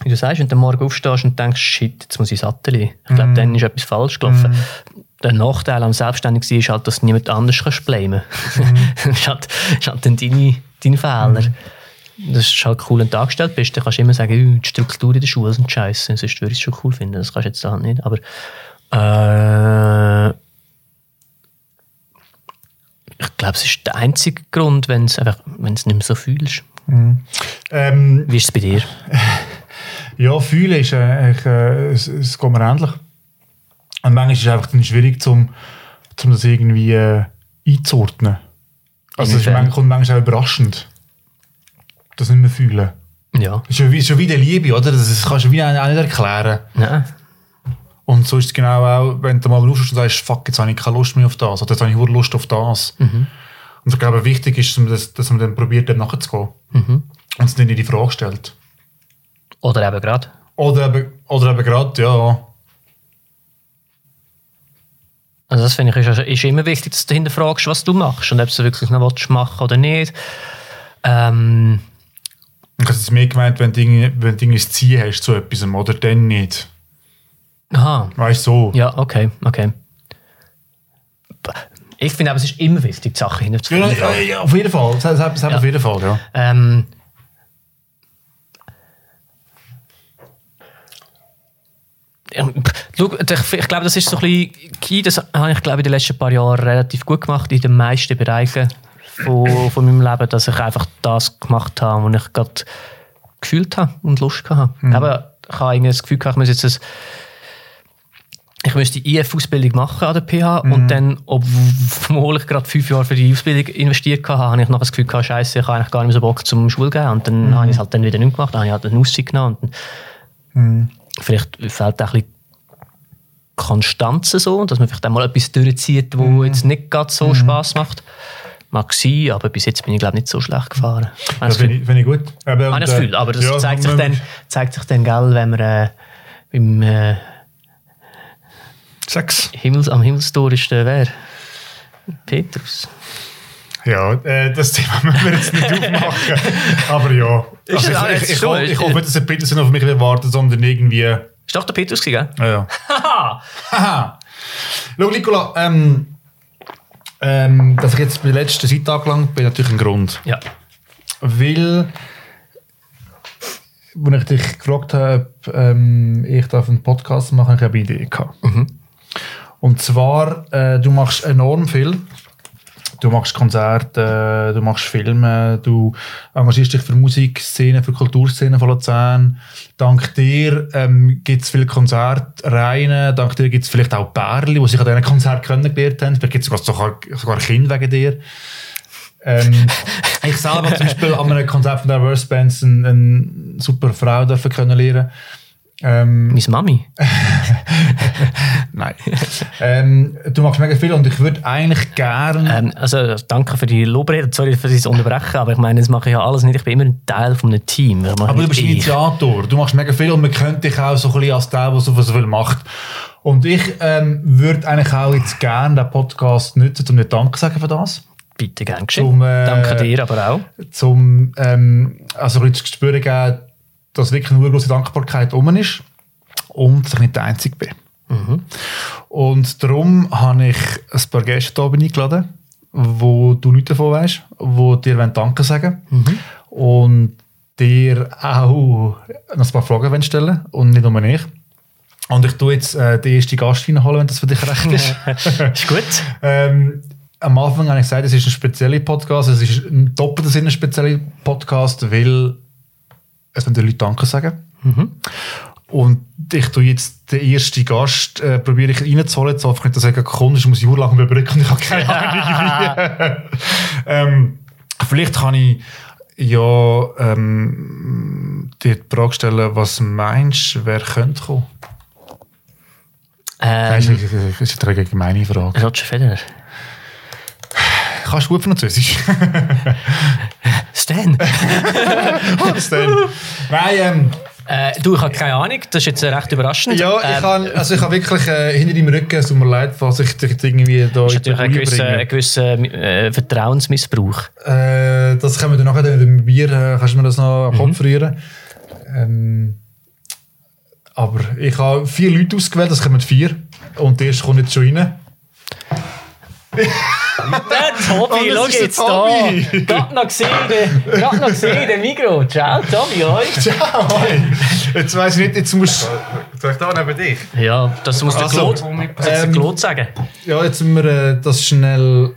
wie du sagst, wenn du morgen aufstehst und denkst, shit, jetzt muss ich Sattel. Ich glaube, dann ist etwas falsch gelaufen. Der Nachteil am Selbstständigsein ist halt, dass du niemand anders kannst blamen [LAUGHS] Das ist halt, ist halt dann deine, dein Fehler. Das ist halt cool, wenn du angestellt bist, dann kannst du immer sagen, «Uh, die Struktur in der Schule sind scheiße, sonst würde ich es schon cool finden. Das kannst du jetzt halt nicht. Aber äh, ich glaube, es ist der einzige Grund, wenn es einfach, wenn es nicht mehr so fühlst. Ähm, Wie ist es bei dir? [LAUGHS] ja, fühlen ist äh, ich, äh, es, es geht mir ähnlich. Und manchmal ist es einfach dann schwierig, zum, zum das irgendwie äh, einzuordnen. Also es manchmal, kommt manchmal auch überraschend. Das nicht mehr fühlen. Ja. Das ist schon wie, die Liebe, oder? Das ist- kannst du wie auch nicht erklären. Nein. Und so ist es genau auch, wenn du mal Lust hast und sagst, fuck, jetzt habe ich keine Lust mehr auf das, oder jetzt habe ich nur Lust auf das. Und ich glaube, wichtig ist, dass dass man dann probiert, dem nachzugehen. Und es nicht in die Frage stellt. Oder eben gerade. Oder eben, oder eben gerade, ja. Also das finde ich ist, ist immer wichtig, dass du hinterfragst, was du machst und ob du wirklich noch willst machen oder nicht. Ähm, Ich habe es mehr gemeint, wenn du, wenn du ein Ziel hast zu etwas, oder dann nicht. aha, Weißt du, so. ja, okay, okay. Ich finde aber, es ist immer wichtig, die Sachen Ja, hinterfragen. ja, ja, auf jeden Fall. Das, das, das Ja. auf jeden Fall, ja. Ähm, ja, schau, ich, glaube, das ist so ein bisschen key. Das habe ich, glaube in den letzten paar Jahren relativ gut gemacht, in den meisten Bereichen von, von meinem Leben, dass ich einfach das gemacht habe, was ich gerade gefühlt habe und Lust hatte. Aber ich habe irgendwie das Gefühl, gehabt, ich muss jetzt ein ich müsste die IF-Ausbildung machen an der PH und dann, obwohl ich gerade fünf Jahre für die Ausbildung investiert hatte, habe ich nachher das Gefühl gehabt, Scheiße, ich habe eigentlich gar nicht mehr so Bock zum Schule gehen. Und dann habe ich es halt dann wieder nicht gemacht, dann habe ich halt eine Auszeit genommen. Und dann Vielleicht fehlt auch ein bisschen Konstanz so, dass man vielleicht einmal etwas durchzieht, wo jetzt nicht gerade so Spaß macht. Mag sein, aber bis jetzt bin ich glaube nicht so schlecht gefahren. Das finde ich, finde ich gut. Aber, ich und, das äh, Gefühl, aber das ja, zeigt, sich man- dann, zeigt sich dann, gell, wenn man äh, beim äh, Sex. Himmels, am Himmelstor ist der wer? Petrus. Ja, äh, das Thema [LAUGHS] müssen wir jetzt nicht aufmachen. Aber ja. Also ich, ich, ich, ich hoffe nicht, dass der Peterson auf mich wartet, sondern irgendwie. Ist doch der Petrus gell? Ja, ja. Haha! [LAUGHS] Haha. Schau, Nicola, ähm, ähm, dass ich jetzt bei der letzten Seite angelangt bin, natürlich ein Grund. Ja. Weil, als ich dich gefragt habe, ob ähm, ich darf einen Podcast machen, habe ich eine Idee gehabt. Und zwar, äh, du machst enorm viel. Du machst Konzerte, du machst Filme, du engagierst dich für Musikszene, für Kulturszene von Luzern. Dank dir ähm, gibt es viele Konzertreihen, dank dir gibt es vielleicht auch Pärchen, die sich an diesen Konzerten kennengelernt haben. Vielleicht gibt es sogar, sogar Kinder wegen dir. Ähm, [LAUGHS] ich selber zum Beispiel an einem Konzert von der Verse Bands eine, eine super Frau dürfen kennenlernen. Ähm, Meine Mami. [LAUGHS] nein. ähm, du machst mega viel und ich würde eigentlich gerne... Ähm, also, danke für die Lobrede. Sorry für das Unterbrechen, aber ich meine, das mache ich ja alles nicht. Ich bin immer ein Teil von einem Team. Aber du bist ich. Initiator, du machst mega viel und man kennt dich auch so ein bisschen als der, der so so viel macht. Und ich ähm, würde eigentlich auch jetzt gerne den Podcast nutzen, um dir Danke sagen für das. Bitte, gern geschehen. Zum, äh, Danke dir aber auch. Zum ähm, also ein bisschen zu spüren geben, dass wirklich eine große Dankbarkeit um ist und dass ich nicht der Einzige bin. Und darum habe ich ein paar Gäste oben eingeladen, wo du nichts davon weißt, wo dir Danke sagen und dir auch noch ein paar Fragen wollen stellen und nicht nur ich. Und ich tue jetzt äh, den ersten Gast reinholen, wenn das für dich recht ist. [LAUGHS] Ist gut. Ähm, am Anfang habe ich gesagt, es ist ein spezieller Podcast. Es ist ein doppelter Sinn ein spezieller Podcast, weil es Leute Danke sagen. Und ich tue jetzt den ersten Gast, äh, probiere ich reinzuholen. Hoffe ich nicht, dass er gerade kommt, sonst muss ich urlang überbrücken ich habe keine [LAUGHS] Ahnung ähm, vielleicht kann ich ja ähm, dir die Frage stellen, was meinst du, wer könnte kommen? Das Ähm, ist, das ist eine gemeine Frage. Roger Federer. Kannst du gut Französisch? [LAUGHS] Stan. [LAUGHS] Was denn? Nein, ähm, äh, du, ich habe keine Ahnung. Das ist jetzt äh, recht überraschend. ja, ich Ähm, habe also ich habe wirklich äh, hinter deinem Rücken, es tut mir leid, falls ich dich irgendwie da ist natürlich ein gewisser, ein gewisser äh, Vertrauensmissbrauch. Äh, das können wir dann nachher mit dem Bier, äh, kannst du mir das noch am Kopf rühren. Ähm, aber ich habe vier Leute ausgewählt, das kommen vier. Und der erste kommt jetzt schon rein. Der Tobi, Oh, das schau jetzt da. Tobi. Gerade noch gesehen, gerade noch gesehen, der Mikro. Ciao, Tobi, hoi. [LAUGHS] Ciao, hoi. Jetzt weiss ich nicht, jetzt musst Soll ich da neben dich? Ja, das muss der Also, Claude, ähm, Claude sagen. Ja, jetzt müssen wir äh, das schnell.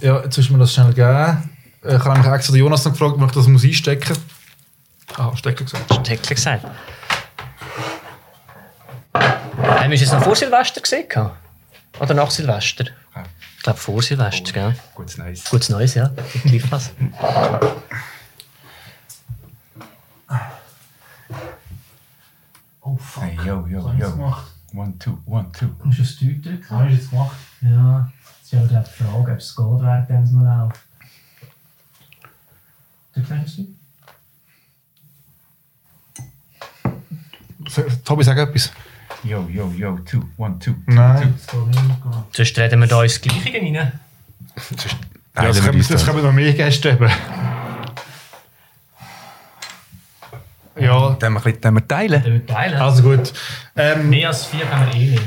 Ja, jetzt müssen wir das schnell geben. Äh, Ich habe nämlich extra den Jonas noch gefragt, ob ich das muss einstecken muss. Ah, stecken gesagt. Steckler gesagt. Haben wir es jetzt noch vor Silvester gesehen? Oder nach Silvester? Ich glaube vor Silvester, gell? Gutes Neues. Gutes Neues, ja. Was. Oh fuck. Hey, yo, yo, Was hast du yo. gemacht? One, two, one, two. Du musst aufs Teuer drücken. Was hast du jetzt gemacht? Ja, jetzt ist aber die Frage, ob es geht, während es noch läuft. Du kennst du? Tobi, sag etwas. Yo, yo, yo, two, one, two. Nein. Sonst reden wir da ins Gleiche rein. Ja, das können, das können wir noch mehr Gäste haben. Ja, Dann wir, ein bisschen- dann wir teilen. Dann wir teilen. also gut. Ähm, Mehr als vier haben wir eh nicht.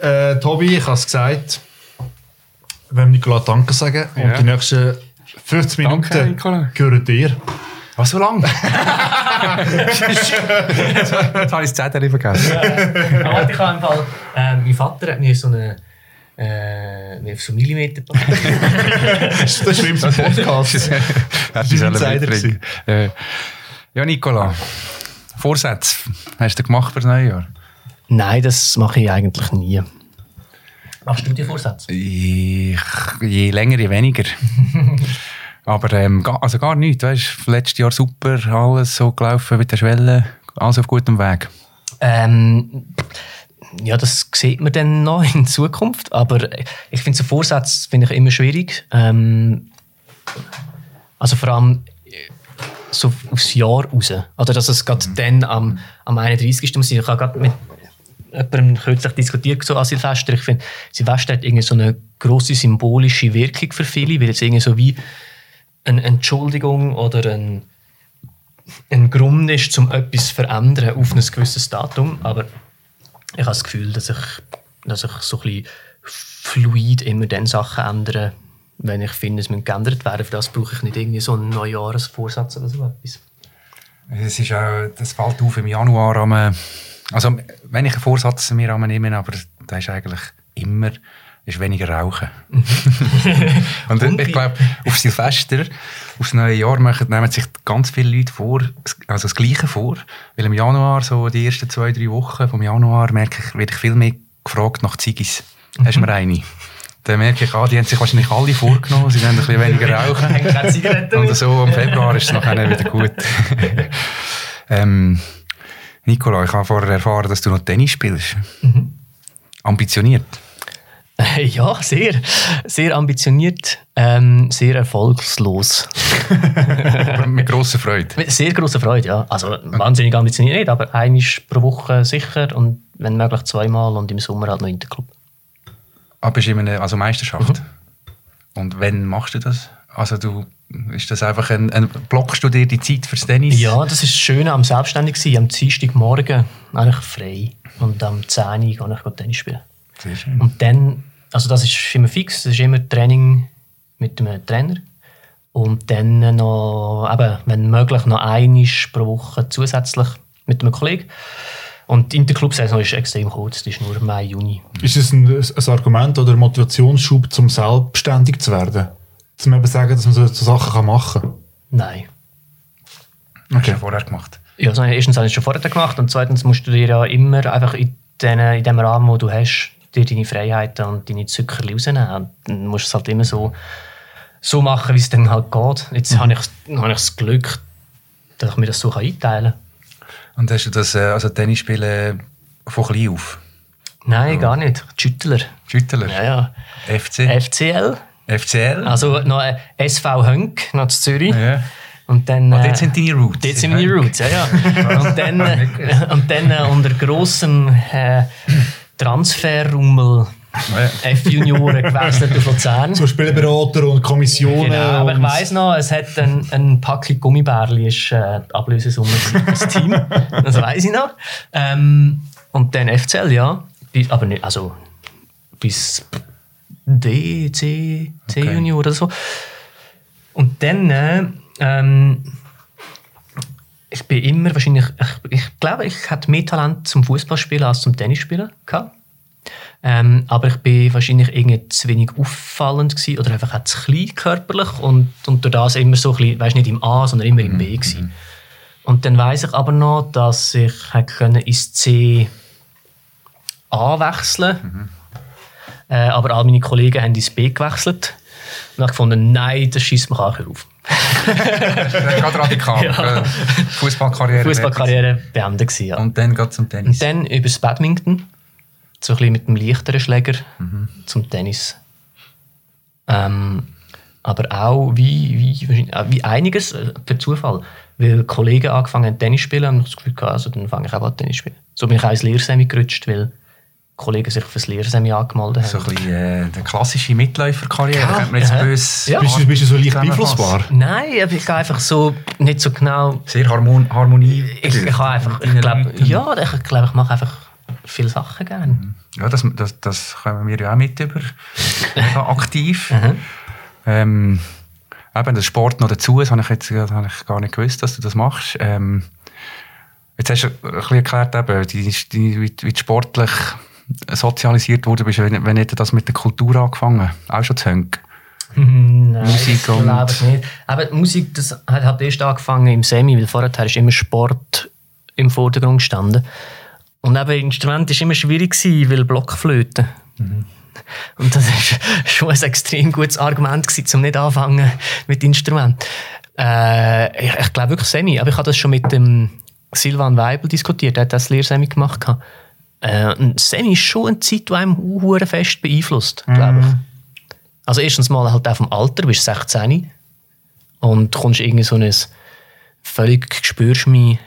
äh, Tobi, ich habe es gesagt, wir wollen Nicola Danke sagen Ja. und die nächsten 50 Danke, Minuten Nicola. gehören dir. Was, so lang? Jetzt habe ich das Zettel vergessen. Aber ich habe im Fall, äh, mein Vater hat mir so eine äh, mir so Millimeter Das ist Schlimmste im Podcast. Das sollen Insider. Äh, Ja, Nicola. Vorsätze hast du gemacht für das neue Jahr? Nein, das mache ich eigentlich nie. Machst du dir Vorsätze? Ich, je länger, je weniger. [LAUGHS] Aber ähm, also gar nichts. Weißt, letztes Jahr super, alles so gelaufen mit der Schwelle, alles auf gutem Weg. Ähm, ja, das sieht man dann noch in Zukunft. Aber ich finde so Vorsätze finde ich immer schwierig. Ähm, also vor allem äh, so aufs Jahr raus. Oder dass es gerade dann am, am 31. muss. Ich habe gerade mit jemandem kürzlich diskutiert so an Silvester. Ich finde, Silvester hat irgendwie so eine grosse symbolische Wirkung für viele, weil es irgendwie so wie eine Entschuldigung oder ein, ein Grund ist, um etwas zu verändern auf ein gewisses Datum. Aber ich habe das Gefühl, dass ich, dass ich so ein fluid immer dann Sachen ändere, wenn ich finde, es müssen geändert werden. Für das brauche ich nicht irgendwie so einen Neujahresvorsatz oder so etwas. Es ist auch, das fällt auf im Januar. Am, also, wenn ich einen Vorsatz mir nehme, aber das ist eigentlich immer ist weniger rauchen. [LAUGHS] und Und ich glaube, auf Silvester, aufs neue Jahr machen, nehmen sich ganz viele Leute vor, also das Gleiche vor. Weil im Januar, so die ersten zwei, drei Wochen vom Januar, merke ich, werde ich viel mehr gefragt nach Ziggis. Hast du mir eine? Dann merke ich, ah, die haben sich wahrscheinlich alle vorgenommen, sie wollen ein bisschen weniger [LAUGHS] rauchen. Und so im Februar ist es nachher wieder gut. [LAUGHS] ähm, Nicola, ich habe vorher erfahren, dass du noch Tennis spielst. Ambitioniert. [LAUGHS] Ja, sehr. Sehr ambitioniert, ähm, sehr erfolgslos. [LAUGHS] Mit grosser Freude. Mit sehr grosser Freude, ja. Also wahnsinnig ambitioniert nicht, aber einmal pro Woche sicher und wenn möglich zweimal und im Sommer halt noch Interclub. Aber bist du in einer also Meisterschaft. Und wann machst du das? Also du, ist das einfach ein, ein blockst du dir die Zeit fürs Tennis? Ja, das ist das Schöne am Selbstständigsein. Am Dienstagmorgen eigentlich frei und am 10 Uhr gehe ich Tennis spielen. Sehr schön. Und dann, also das ist immer fix, das ist immer Training mit einem Trainer. Und dann noch, eben, wenn möglich, noch einmal pro Woche zusätzlich mit einem Kollegen. Und die Interclub-Saison ist extrem kurz, die ist nur Mai, Juni. Ist es ein, ein Argument oder ein Motivationsschub, um selbstständig zu werden? Zum eben sagen, dass man so, so Sachen kann machen kann? Nein. Hast du ja vorher gemacht. Ja, also erstens habe ich es schon vorher gemacht und zweitens musst du dir ja immer einfach in, den, in dem Rahmen, wo du hast, dir deine Freiheiten und deine Zuckerli rausnehmen. Dann musst du es halt immer so, so machen, wie es dann halt geht. Jetzt habe, ich, habe ich das Glück, dass ich mir das so einteilen kann. Und hast du das äh, also Tennis spielen von klein auf? Nein, gar nicht. Schüttler. Schüttler? Ja, ja. FC? FCL. FCL? Also noch ein SV Hönk, noch zu Zürich. Ja. Und dann, Ah, äh, dort sind deine Roots. Dort sind meine Roots, ja, ja. [LAUGHS] Und dann, äh, und dann äh, unter grossem äh, Transferrummel Ja. F-Junioren gewechselt auf Luzern. So Spielberater und Kommissionen. Genau, aber ich weiss noch, es hat ein, ein Packung Gummibärli, ist äh, die Ablösesumme für das Team. [LAUGHS] Das weiss ich noch. Ähm, und dann FCL, ja. Bis, aber nicht, also bis D, C, C Okay. Oder so. Und dann, äh, ähm, ich bin immer wahrscheinlich, ich, ich glaube, ich hatte mehr Talent zum Fußballspielen als zum Tennisspielen gehabt. Ähm, aber ich bin wahrscheinlich irgendwie zu wenig auffallend gewesen, oder einfach auch zu klein körperlich und, und durch das immer so ein bisschen, weißt, nicht im A, sondern immer im B gewesen. Und dann weiß ich aber noch, dass ich können ins C A wechseln Äh, aber all meine Kollegen haben ins B gewechselt. Und ich gefunden, nein, das schießt mich auch auf. Gerade radikal. [LAUGHS] Ja. Äh, Fußballkarriere. Fußballkarriere beendet gewesen, ja. Und dann geht zum Tennis. Und dann übers Badminton, so ein bisschen mit dem leichteren Schläger zum Tennis. Ähm, aber auch wie, wie, wie einiges äh, per Zufall. Weil Kollegen angefangen haben Tennis zu spielen, haben das Gefühl gehabt, also dann fange ich auch an Tennis zu spielen. So bin ich auch ins Lehrsemi gerutscht, weil Kollegen sich fürs Lehrsemi angemeldet So haben. ein bisschen äh, die klassische Mitläuferkarriere. Ja, könnte man jetzt ja. böse Ja. Bist, du, bist du so leicht beeinflussbar? Nein, aber ich gehe einfach so nicht so genau Sehr Harmon Harmonie. Ich, ich habe einfach, ich glaube, ja, ich glaube, ich mache einfach viele Sachen gerne. Ja, das, das, das kommen wir ja auch mit über. Aktiv. [LAUGHS] Mhm. ähm, eben, der Sport noch dazu, das habe ich jetzt das habe ich gar nicht gewusst, dass du das machst. Ähm, jetzt hast du ein bisschen erklärt, eben, die, die, wie, wie du sportlich sozialisiert wurde, bist, wenn, wenn nicht das mit der Kultur angefangen, auch schon zu hängen. Nein, Musik und- glaube ich nicht. Aber Musik, das hat, hat erst angefangen im Semi, weil vorher ist immer Sport im Vordergrund gestanden. Und eben Instrument war immer schwierig, gewesen, weil Blockflöte. Und das war schon ein extrem gutes Argument, gewesen, um nicht anfangen mit Instrument. Äh, ich, ich glaube wirklich Semi, aber ich habe das schon mit dem Silvan Weibel diskutiert, der hat das Lehrsemi gemacht. gehabt. Äh, und Semi ist schon eine Zeit, die einem fest beeinflusst, glaube ich. Also erstens mal halt auch vom Alter, du bist 16 und kommst irgendwie so ein völlig spürst mich,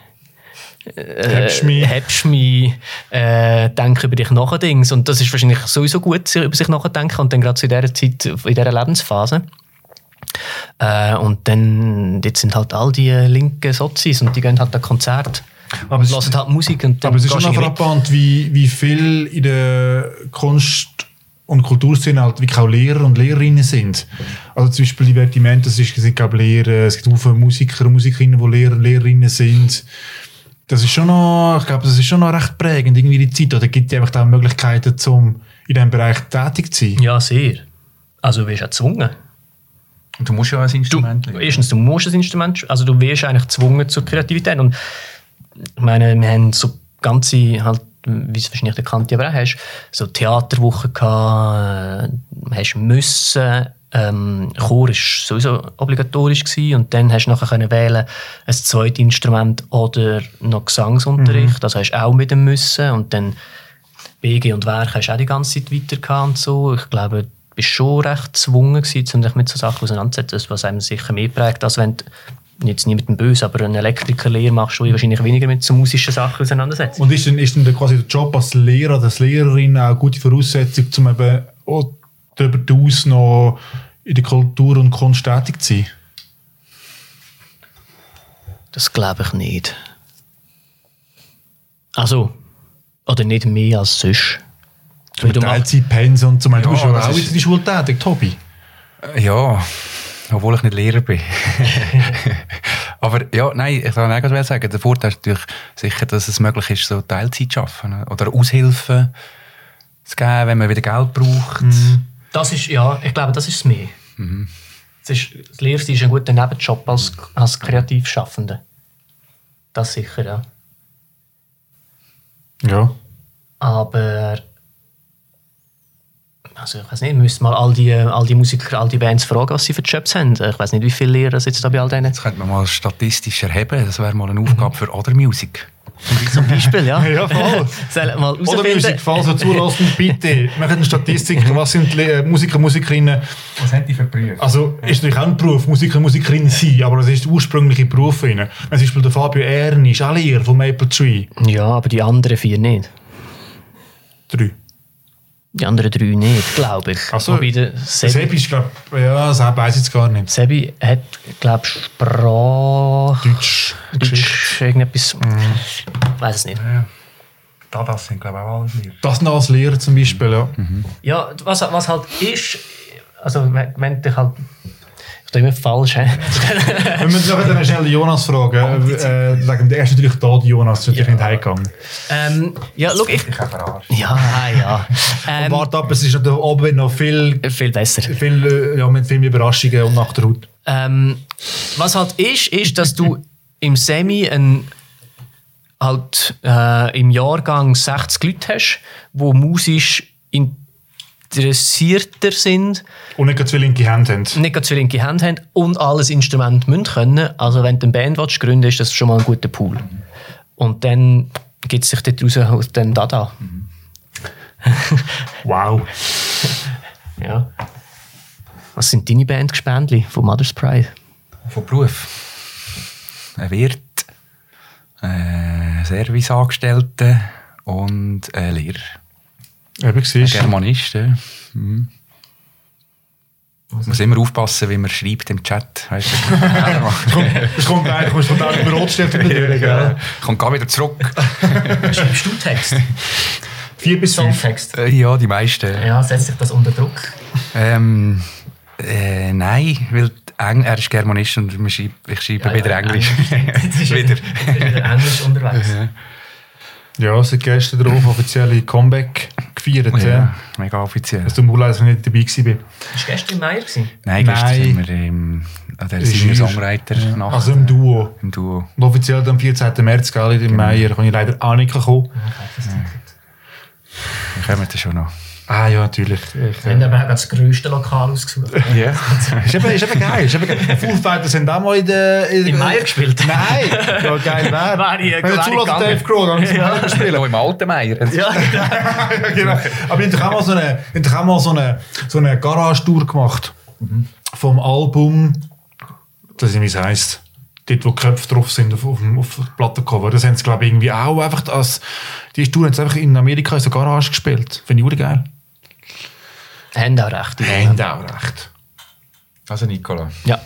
Hebst mich. hebst mich, äh, denk über dich nach Dings und das ist wahrscheinlich sowieso gut, sich über sich nachdenken und dann gerade in dieser Zeit, in dieser Lebensphase. Äh, und dann, jetzt sind halt all die linken Sozis und die gehen halt an Konzert Aber und es- hören halt Musik und dann Aber es ist schon du frappant, wie, wie viel in der Kunst- und Kulturszene halt wirklich auch Lehrer und Lehrerinnen sind. Also zum Beispiel die Vertiment, das ist, es sind, glaube ich, Lehrer, es gibt auch viele Musiker und Musikerinnen, die Lehrer und Lehrerinnen sind. Das ist schon noch, ich glaube, das ist schon noch recht prägend, irgendwie die Zeit. Oder gibt es einfach da Möglichkeiten, um in diesem Bereich tätig zu sein? Ja, sehr. Also du wirst auch gezwungen. Und du musst ja ein Instrument lernen. Erstens, du musst ein Instrument, also du wirst eigentlich gezwungen zur Kreativität. Und ich meine, wir haben so ganze, halt, wie es wahrscheinlich der Kanti aber auch hast, so Theaterwochen gehabt, äh, hast müssen, ähm, Chor war sowieso obligatorisch gewesen, und dann hast du nachher können wählen ein zweites Instrument oder noch Gesangsunterricht, also hast du auch mit dem müssen und dann BG und Werk hast du auch die ganze Zeit weiter und so. Ich glaube, du bist schon recht gezwungen gewesen, um dich mit so Sachen auseinanderzusetzen, was einem sicher mehr prägt, als wenn du jetzt nicht mit dem Böse, aber eine Elektrikerlehre machst, wo ich wahrscheinlich weniger mit so musischen Sachen auseinandersetzt. Und ist denn, ist denn der- quasi der Job als Lehrer, als Lehrerin auch eine gute Voraussetzung, um eben auch darüber hinaus noch in der Kultur und Kunst tätig zu sein? Das glaube ich nicht. Also, oder nicht mehr als sonst. Du machst, Teilzeitpensen und so. Du Ja, bist ja das auch ist- in der Schule tätig, Tobi. Ja, obwohl ich nicht Lehrer bin. [LAUGHS] Aber ja, nein, ich kann auch sagen, der Vorteil ist natürlich sicher, dass es möglich ist, so Teilzeit zu arbeiten. Oder Aushilfen zu geben, wenn man wieder Geld braucht. das ist, ja, ich glaube, das ist es mehr. Das, ist, das Lehrste ist ein guter Nebenjob als, als Kreativschaffender. Das sicher, ja. Ja. Aber also ich weiß nicht, wir müssen mal all die, all die Musiker, all die Bands fragen, was sie für Jobs haben. Ich weiß nicht, wie viele Lehrer jetzt da bei all denen. Das könnte man mal statistisch erheben. Das wäre mal eine Aufgabe für Other Music. Zum Beispiel, ja. [LAUGHS] Ja, voll. Mal Oder Musik, falls ihr zulässt, bitte. Machen eine Statistik, was sind die Le- Musiker, Musikerinnen. Was haben die für Berufe? Also, ist natürlich auch ein Beruf, Musiker, Musikerin sein, aber das ist der ursprüngliche Beruf zum Beispiel der Fabio Erni ist auch Lehrer von Maple Tree. Ja, aber die anderen vier nicht. Drei. Die anderen drei nicht, glaube ich. Ach so. Wobei der Sebi, Sebi ist, glaube ich, ja, das weiß ich jetzt gar nicht. Sebi hat, glaube ich, Sprache... Deutsch. Deutsch, irgendetwas... Ich weiß es nicht. Ja. Da, das sind, glaube ich, auch alles Lehrer. Das noch als Lehrer zum Beispiel, ja. Ja, was, was halt ist, also wenn, wenn dich halt, ich immer falsch? Wir müssen noch dann schnell Jonas fragen. Äh, wegen der erste natürlich da, die Jonas, ist natürlich nicht heimgegangen. ähm, ja, schau, ich, Ich habe verarscht. ja, ja, ähm, Warte ab, es ist natürlich oben noch viel, viel besser. viel, äh, ja, mit viel mehr Überraschungen und nach der Haut. Ähm, was halt ist, ist, dass du im Semi ein, halt, äh, im Jahrgang 60 Leute hast, die musisch in, interessierter sind, Und nicht zwei linke Hände haben. nicht zwei linke Hände haben und alles Instrument müssen können. Also wenn du eine Band willst, gründen ist das schon mal ein guter Pool. Und dann gibt es sich daraus aus dem Dada. [LAUGHS] Wow. Ja. Was sind deine Bandgespendli von Mother's Pride? Von Beruf. Ein Wirt, ein Serviceangestellter und ein Lehrer. Eben, Ein siehst du. Germanist. Ja. Mhm. Muss immer aufpassen, wie man schreibt im Chat. Weißt du? [LAUGHS] Es kommt eigentlich, es kommt auch über Rotstift wieder durch, gell? Kommt gar wieder zurück. Schreibst du Text? [LAUGHS] Vier bis fünf. Songtext? Äh, ja, die meisten. Ja, setzt sich das unter Druck? Ähm, äh, nein, weil Eng er ist Germanist und wir schreiben, ich schreibe Ja, wieder ja, Englisch. [LAUGHS] Wieder. wieder Englisch unterwegs. Ja, seit gestern drauf offizielle Comeback gefeiert. Ja, Ja. mega offiziell. Es tut mir leid, dass ich nicht dabei war. Du gestern im Meier gewesen? Nein, gestern Nein. sind wir im, an der Singer-Songwriter-Nacht. Also im Duo. Im Duo. Und offiziell am 14. März, gell, in Genau. Meier, kann ich leider auch nicht kommen. Wir kommen da schon noch. Ah ja, natürlich. Ich, Wir haben aber auch das grösste Lokal ausgesucht. Ja. ist, eben, ist eben geil. Ist eben geil. Foo Fighters sind auch mal in der... In, Im Meier gespielt? Nein! Ja, geil wäre. Wenn ich gegangen. Dave Grohl, dann müssen wir Meier spielen. Noch im alten Meier. Ja, ja, genau. Aber ich habe doch auch mal so eine, ich habe doch auch mal so eine, so eine Garage-Tour gemacht. Vom Album, das ist, wie es heisst. Dort, wo die Köpfe drauf sind, auf, auf, dem- auf dem Plattencover. Das haben sie, glaube ich, irgendwie auch einfach als, die Tour haben sie einfach in Amerika in so Garage gespielt. Finde ich auch geil. Recht. die Haben auch recht. Also Nicola. Ja.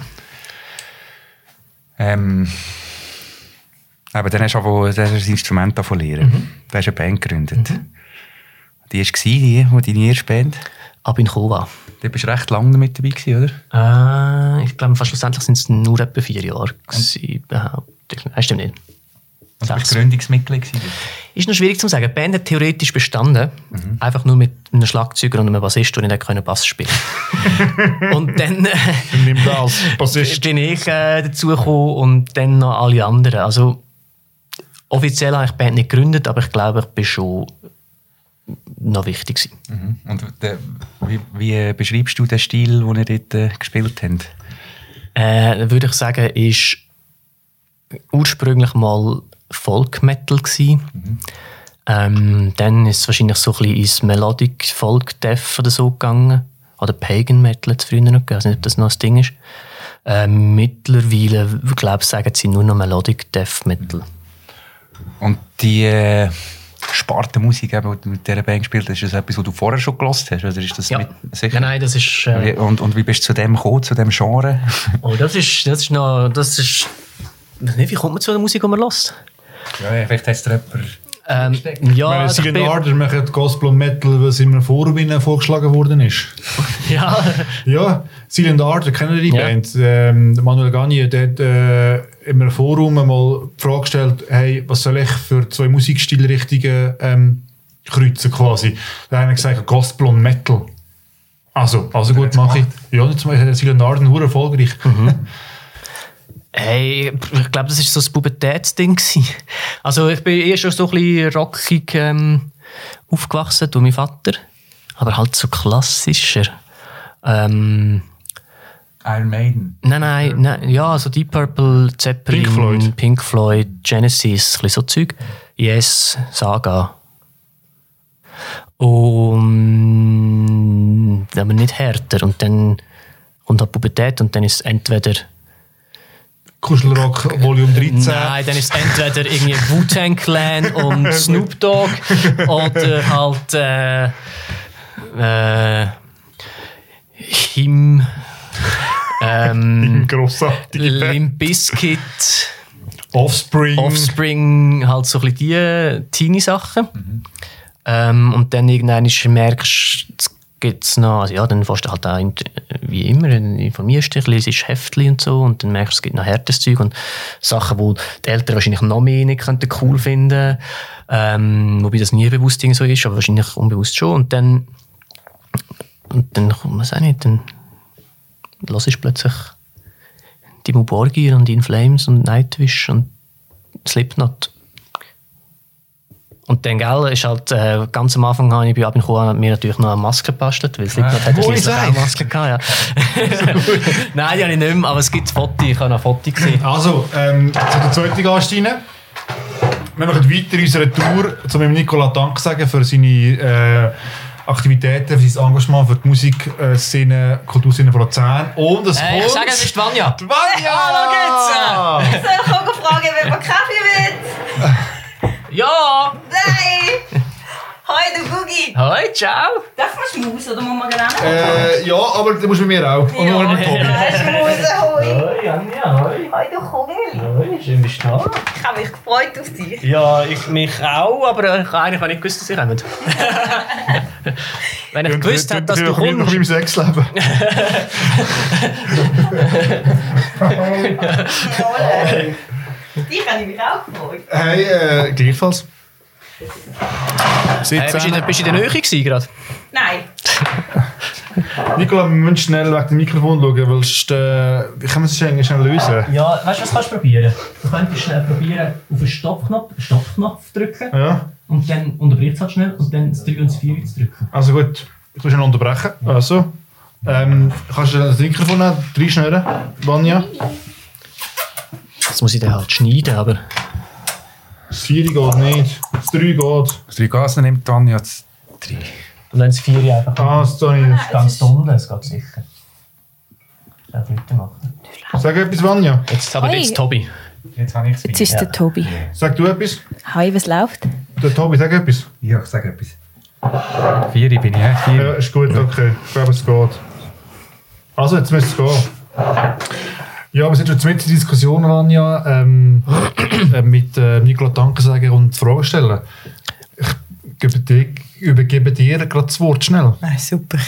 Ähm, aber dann hast du auch das Instrument davon lernen. Mhm. Du hast eine Band gegründet. Die war die, die deine erste Band. Ab in Chova. Du bist recht lange mit dabei gewesen, oder? Äh, ich glaube, fast schlussendlich sind es nur etwa vier Jahre gewesen, ich. Nein, stimmt nicht. Du bist Sechs. Gründungsmitglied gewesen. Ist noch schwierig zu sagen. Die Band hat theoretisch bestanden, Mhm. einfach nur mit einem Schlagzeuger und einem Bassist, der nicht können Bass spielen [LAUGHS] Und dann äh, das als Bassist. [LAUGHS] bin ich äh, dazugekommen und dann noch alle anderen. Also offiziell habe ich die Band nicht gegründet, aber ich glaube, ich bin schon noch wichtig gewesen. Und der, wie, wie beschreibst du den Stil, den ihr dort äh, gespielt habt? Äh, würde ich sagen, ist ursprünglich mal Folk Metal gsi. Ähm, dann ist es wahrscheinlich so ein bisschen ins Melodic Folk Death oder so gegangen. Oder Pagan Metal hat es früher noch gegeben. Ich weiß nicht, ob das noch ein Ding ist. Ähm, mittlerweile, glaube ich, sagen sie nur noch Melodic Death Metal. Und die äh, Sparte Musik, die du mit dieser Band gespielt hast, ist das etwas, was du vorher schon gelost hast? Oder ist das Ja. mit, sicher? Nein, nein, das ist. Äh, Und, und wie bist du zu dem gekommen, zu dem Genre? oh, das ist, das ist noch. Das ist, ich weiß nicht, wie kommt man zu der Musik, die man lässt? Ja, vielleicht hast du jemand... Ähm, ja, Meine also ich Silent bin- Ardor machen Gospel und Metal, was in einem Forum ihnen vorgeschlagen worden ist. [LAUGHS] ja, Ja, Silent Ardor, kennen Sie die Ja. Band? Ähm, Manuel Gagne, der hat äh, in einem Forum mal die Frage gestellt, hey, was soll ich für zwei Musikstilrichtungen ähm, kreuzen quasi? Da hat einer gesagt, Gospel und Metal. Also, also gut, mache ich. Ja, jetzt mache ich der Silent Ardor nur erfolgreich. [LAUGHS] Hey, ich glaube, das war so ein Pubertätsding. Also ich bin eher schon so ein bisschen rockig ähm, aufgewachsen durch meinen Vater. Aber halt so klassischer. Ähm, Iron Maiden. nein, nein, nein, ja, so Deep Purple, Zeppelin, Pink Floyd. Pink Floyd, Genesis, ein bisschen so Zeug. Yes, Saga. Und aber nicht härter. Und dann kommt halt Pubertät und dann ist es entweder Kuschelrock Volume 13. Nein, dann ist es entweder irgendwie Wu-Tang Clan und [LAUGHS] Snoop Dogg oder halt äh, äh, Him, ähm. Limp Bizkit, Offspring. Offspring, halt so ein bisschen die Teenie-Sachen. Ähm, und dann irgendwann merkst du, gibt's noch, also ja, dann fährst du halt auch wie immer, dann informierst dich, liest Heftchen und so und dann merkst du, es gibt noch härtes Zeug und Sachen, die die Eltern wahrscheinlich noch mehr nicht könnten cool finden ähm, wobei das nie bewusst so ist, aber wahrscheinlich unbewusst schon. Und dann und dann kommt man es auch nicht, dann hörst du plötzlich Timo Borgir und In Flames und Nightwish und Slipknot Und dann, gell, ist halt, äh, ganz am Anfang habe ich bei Abin Chua mir natürlich noch eine Maske gebastelt, weil Slipknot hat ja Ohne schliesslich auch Seich. Maske gehabt, ja. [LAUGHS] Nein, die habe ich nicht mehr, aber es gibt Fotos, ich habe noch Fotos gesehen. Also, ähm, zu der zweiten Gast rein. Wir machen weiter in unserer Tour, um dem Nicola Dank sagen für seine äh, Aktivitäten, für sein Engagement für die Musikszene, Kulturszene von Luzern. Und es Äh, ich kommt... sage, es ist Vanja. Vanja! [LAUGHS] Hallo, geht's! [LAUGHS] Soll ich auch fragen, wer man Kaffee will? Ja! Nein! Hi, du Gugi! Hoi, ciao! Darf man schmusen oder muss man gerne? Äh, ja, aber du musst mit mir auch. Und nur mit Tobi. Nein, schmusen, hoi! Hoi, Anja, hoi. Hi, du Kugel! Hoi, schön bist du da. Ich habe mich gefreut auf dich. Ja, ich mich auch, aber ich eigentlich habe nicht gewusst, dass sie kommen. [LAUGHS] Wenn ich gewusst hätte, dass du Nach meinem kommst... Sexleben. [LAUGHS] Dich habe ich mich auch gefreut. Hey, äh, gleichfalls. Hey, bist, du bist du in der Nähe gewesen gerade? Nein. [LAUGHS] Nicola, wir müssen schnell weg dem Mikrofon schauen, weil sonst, äh, können wir es schnell, schnell lösen? Ja, weißt du, was kannst du probieren? Du könntest schnell probieren, auf den Stoppknopf, Stoppknopf drücken Ja, und dann unterbricht es halt schnell und dann das 3 und das 4 zu drücken. also gut. Ich muss schnell unterbrechen. Also, ähm, kannst du das Mikrofon noch reinschneiden, Vanja? Das muss ich dann halt schneiden, aber... Das 4 geht nicht, das 3 geht. Das drei Gasen nimmt Tanja jetzt drei. Und dann das 4 einfach Ah, das tue ich. ganz unten, das geht sicher. Ich darf weitermachen. Sag etwas, Vanja. Jetzt aber Hey. jetzt Tobi. Jetzt habe ich es Jetzt ist der Tobi. Sag du etwas. Hi, was läuft? Der Tobi, sag etwas. Ja, ich sage etwas. Vier bin ich, hä? Vier. Ja, ist gut, okay. Ich glaube, es geht. Also, jetzt müsste es gehen. Ja, wir sind schon mit in der Diskussion, Vanja, ähm, [CLEARS THROAT] äh, mit äh, Nicola Danke sagen und Fragen stellen. Ich gebe dir, übergebe dir gerade das Wort schnell. Ah, super. [LAUGHS]